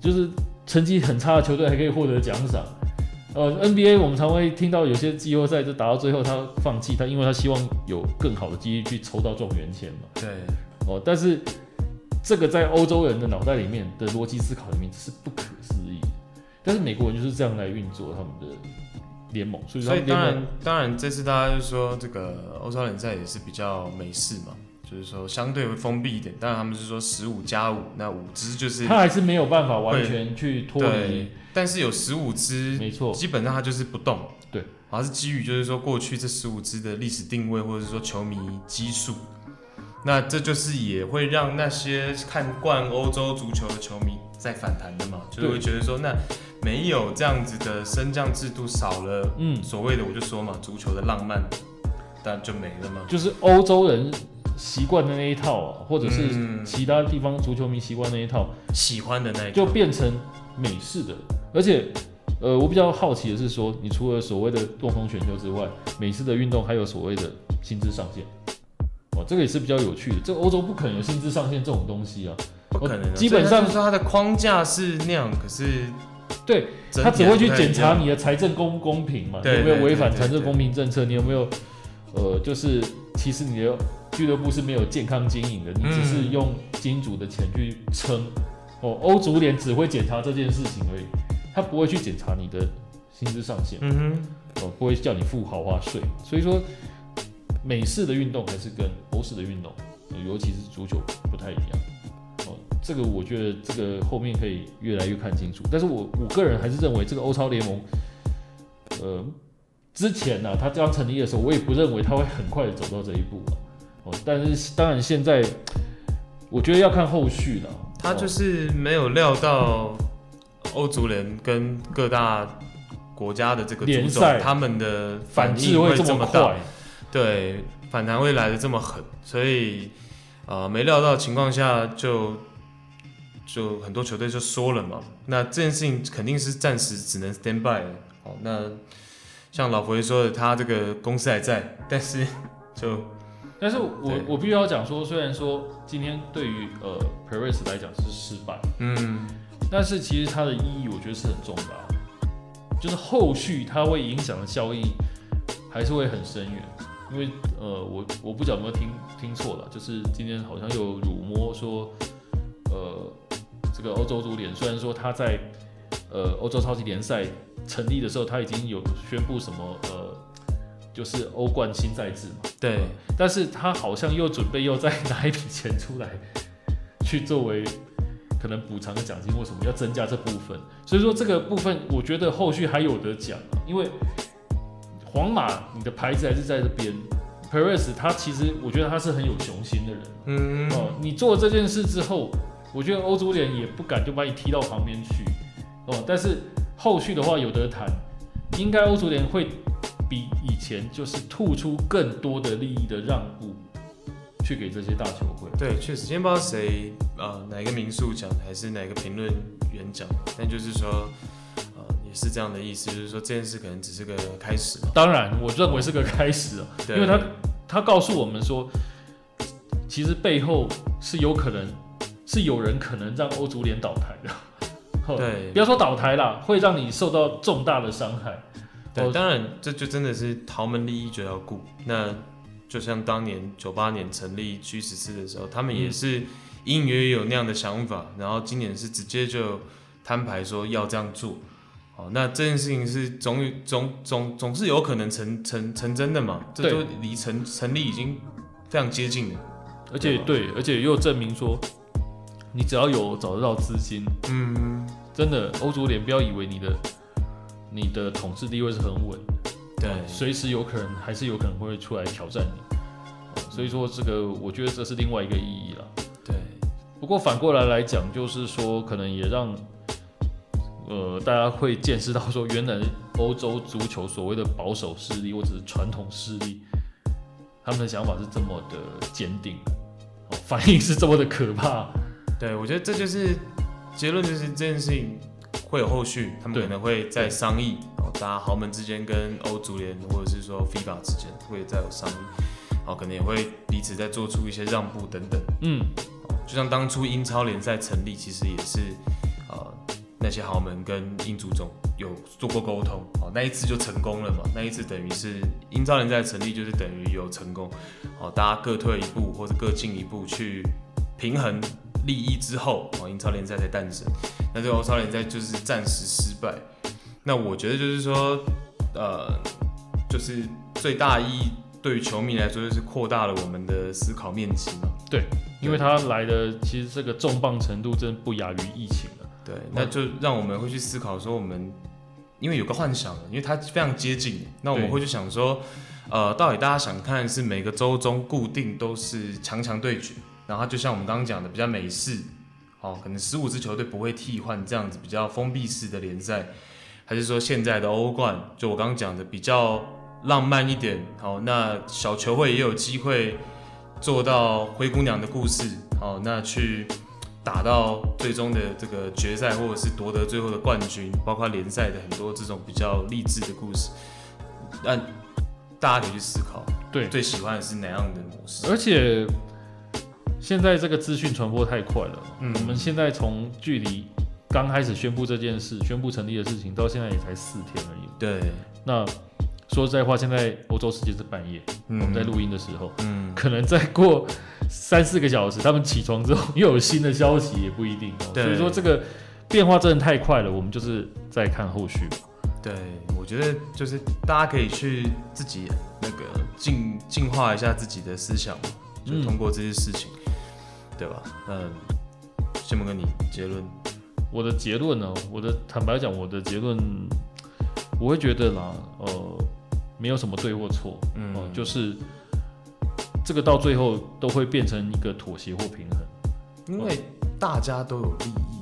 就是成绩很差的球队还可以获得奖赏？呃，NBA 我们常会听到有些季后赛就打到最后他放弃，他因为他希望有更好的机遇去抽到状元签嘛。对，哦，但是。这个在欧洲人的脑袋里面的逻辑思考里面是不可思议，但是美国人就是这样来运作他们的联盟，所以，所以当然当然这次大家就说这个欧超联赛也是比较美式嘛，就是说相对会封闭一点。当然他们是说十五加五，那五支就是他还是没有办法完全去脱离，但是有十五支，没错，基本上它就是不动，对，而是基于就是说过去这十五支的历史定位或者是说球迷基数。那这就是也会让那些看惯欧洲足球的球迷在反弹的嘛，就是会觉得说，那没有这样子的升降制度，少了，嗯，所谓的我就说嘛，足球的浪漫，但就没了嘛。就是欧洲人习惯的那一套啊，或者是其他地方足球迷习惯那一套，喜欢的那一套，就变成美式的。而且，呃，我比较好奇的是说，你除了所谓的共同选秀之外，每次的运动还有所谓的薪资上限。哦，这个也是比较有趣的。这欧洲不可能有薪资上限这种东西啊，不可能的。基本上说它的框架是那样，可是对，他只会去检查你的财政公不公平嘛，有没有违反财政公平政策？你有没有呃，就是其实你的俱乐部是没有健康经营的，你只是用金主的钱去撑。哦，欧足联只会检查这件事情而已，他不会去检查你的薪资上限。嗯哼，哦，不会叫你付豪华税。所以说。美式的运动还是跟欧式的运动，尤其是足球不太一样。哦，这个我觉得这个后面可以越来越看清楚。但是我我个人还是认为这个欧超联盟，呃，之前呢、啊，他刚成立的时候，我也不认为他会很快的走到这一步啊。哦，但是当然现在，我觉得要看后续了。他就是没有料到欧足联跟各大国家的这个联赛，他们的反应会这么大。对，反弹会来的这么狠，所以，呃，没料到的情况下就，就就很多球队就说了嘛。那这件事情肯定是暂时只能 stand by 了。好，那像老佛爷说的，他这个公司还在，但是 就，但是我我必须要讲说，虽然说今天对于呃 Perez 来讲是失败，嗯，但是其实它的意义我觉得是很重大，就是后续它会影响的效应还是会很深远，因为呃，我我不知道有没有听听错了，就是今天好像有 rumor 说，呃，这个欧洲足联虽然说他在呃欧洲超级联赛成立的时候，他已经有宣布什么呃，就是欧冠新赛制嘛，对，但是他好像又准备又再拿一笔钱出来去作为。可能补偿的奖金为什么要增加这部分？所以说这个部分，我觉得后续还有得讲啊。因为皇马你的牌子还是在这边，Perez 他其实我觉得他是很有雄心的人。嗯哦，你做了这件事之后，我觉得欧足联也不敢就把你踢到旁边去。哦，但是后续的话有得谈，应该欧足联会比以前就是吐出更多的利益的让步。去给这些大球会。对，确实，今天不知道谁，呃，哪一个民宿讲，还是哪一个评论员讲，但就是说，呃，也是这样的意思，就是说这件事可能只是个开始。当然，我认为是个开始啊，因为他他告诉我们说，其实背后是有可能是有人可能让欧足联倒台的。对，不要说倒台啦，会让你受到重大的伤害。对，当然这就真的是豪门利益就要顾那。就像当年九八年成立 G 十四的时候，他们也是隐隐约约有那样的想法，然后今年是直接就摊牌说要这样做。哦，那这件事情是总总总总是有可能成成成真的嘛？这都离成成立已经非常接近了。而且对，而且又证明说，你只要有找得到资金，嗯，真的欧足联不要以为你的你的统治地位是很稳。对，随时有可能，还是有可能会出来挑战你，所以说这个，我觉得这是另外一个意义了。对，不过反过来来讲，就是说，可能也让，呃，大家会见识到说，原来欧洲足球所谓的保守势力或者是传统势力，他们的想法是这么的坚定，反应是这么的可怕。对，我觉得这就是结论，就是这件事情会有后续，他们可能会再商议。哦大家豪门之间跟欧足联或者是说 FIFA 之间会再有商议，哦，可能也会彼此再做出一些让步等等。嗯，就像当初英超联赛成立，其实也是呃那些豪门跟英足总有做过沟通，哦，那一次就成功了嘛。那一次等于是英超联赛成立，就是等于有成功，哦，大家各退一步或者各进一步去平衡利益之后，哦，英超联赛才诞生。那这个欧超联赛就是暂时失败。那我觉得就是说，呃，就是最大意义对于球迷来说，就是扩大了我们的思考面积嘛。对，因为他来的其实这个重磅程度真的不亚于疫情了。对，那就让我们会去思考说，我们因为有个幻想，因为它非常接近，那我们会去想说，呃，到底大家想看是每个周中固定都是强强对决，然后就像我们刚刚讲的比较美式，哦，可能十五支球队不会替换这样子比较封闭式的联赛。还是说现在的欧冠，就我刚刚讲的比较浪漫一点，好，那小球会也有机会做到灰姑娘的故事，好，那去打到最终的这个决赛，或者是夺得最后的冠军，包括联赛的很多这种比较励志的故事，但大家可以去思考，对，最喜欢的是哪样的模式？而且现在这个资讯传播太快了，嗯，我们现在从距离。刚开始宣布这件事，宣布成立的事情，到现在也才四天而已。对，那说实在话，现在欧洲时间是半夜，嗯、我们在录音的时候，嗯，可能再过三四个小时，他们起床之后又有新的消息，也不一定。对所以说这个变化真的太快了，我们就是再看后续。对，我觉得就是大家可以去自己那个进进化一下自己的思想，就通过这些事情，嗯、对吧？嗯，先不跟你结论。我的结论呢？我的坦白讲，我的结论，我会觉得啦，呃，没有什么对或错，嗯、呃，就是这个到最后都会变成一个妥协或平衡，因为大家都有利益，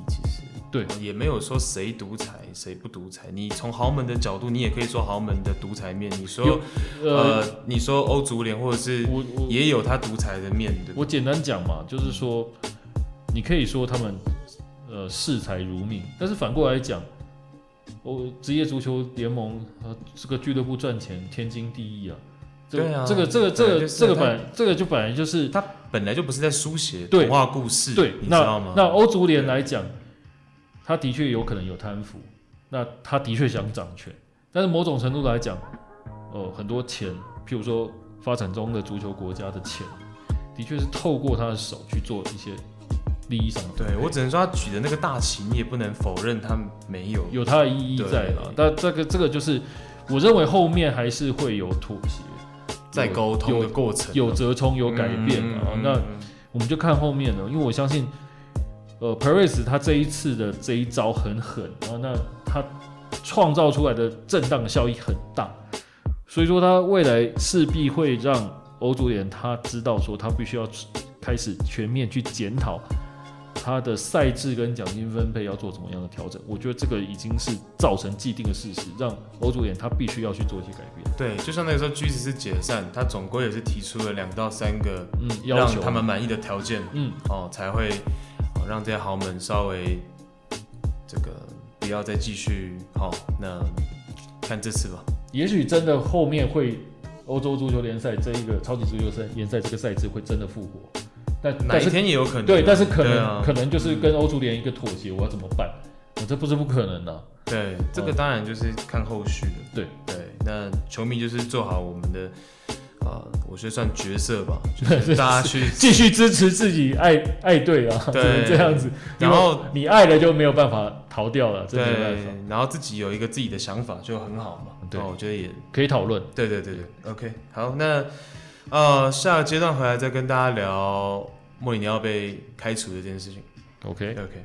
对，也没有说谁独裁谁不独裁。你从豪门的角度，你也可以说豪门的独裁面；你说，呃，呃你说欧足联或者是也有他独裁的面，对？我简单讲嘛，就是说，你可以说他们。呃，视财如命，但是反过来讲，我，职业足球联盟呃，这个俱乐部赚钱天经地义啊。这个、对啊，这个这个这个这个本这个就本来就是他本来就不是在书写童话故事，对，你知道吗？那欧足联来讲，他的确有可能有贪腐，那他的确想掌权，但是某种程度来讲，呃，很多钱，譬如说发展中的足球国家的钱，的确是透过他的手去做一些利益上的。对，我只能说他举的那个大旗，你也不能否认他没有有他的意义在了。但这个这个就是，我认为后面还是会有妥协，在沟通的过程有折冲有改变啊。嗯嗯嗯嗯那我们就看后面了，因为我相信。呃，Peris 他这一次的这一招很狠啊，那他创造出来的震荡效益很大，所以说他未来势必会让欧足联他知道说他必须要开始全面去检讨他的赛制跟奖金分配要做怎么样的调整。我觉得这个已经是造成既定的事实，让欧足联他必须要去做一些改变。对，就像那个时候 G 十四解散，他总归也是提出了两到三个嗯让他们满意的条件，嗯哦才会。让这些豪门稍微这个不要再继续好，那看这次吧。也许真的后面会欧洲足球联赛这一个超级足球赛联赛这个赛制会真的复活，但哪一天也有可能。对，但是可能、啊、可能就是跟欧足联一个妥协，我要怎么办？这不是不可能的、啊。对，这个当然就是看后续的。对对，那球迷就是做好我们的。啊，我觉得算角色吧，就是大家去继续支持自己爱爱队啊，对，这样子。然后你爱了就没有办法逃掉了，对。然后自己有一个自己的想法就很好嘛，对，我觉得也可以讨论。对对对对，OK，好，那呃下个阶段回来再跟大家聊莫里尼奥被开除的这件事情。OK OK。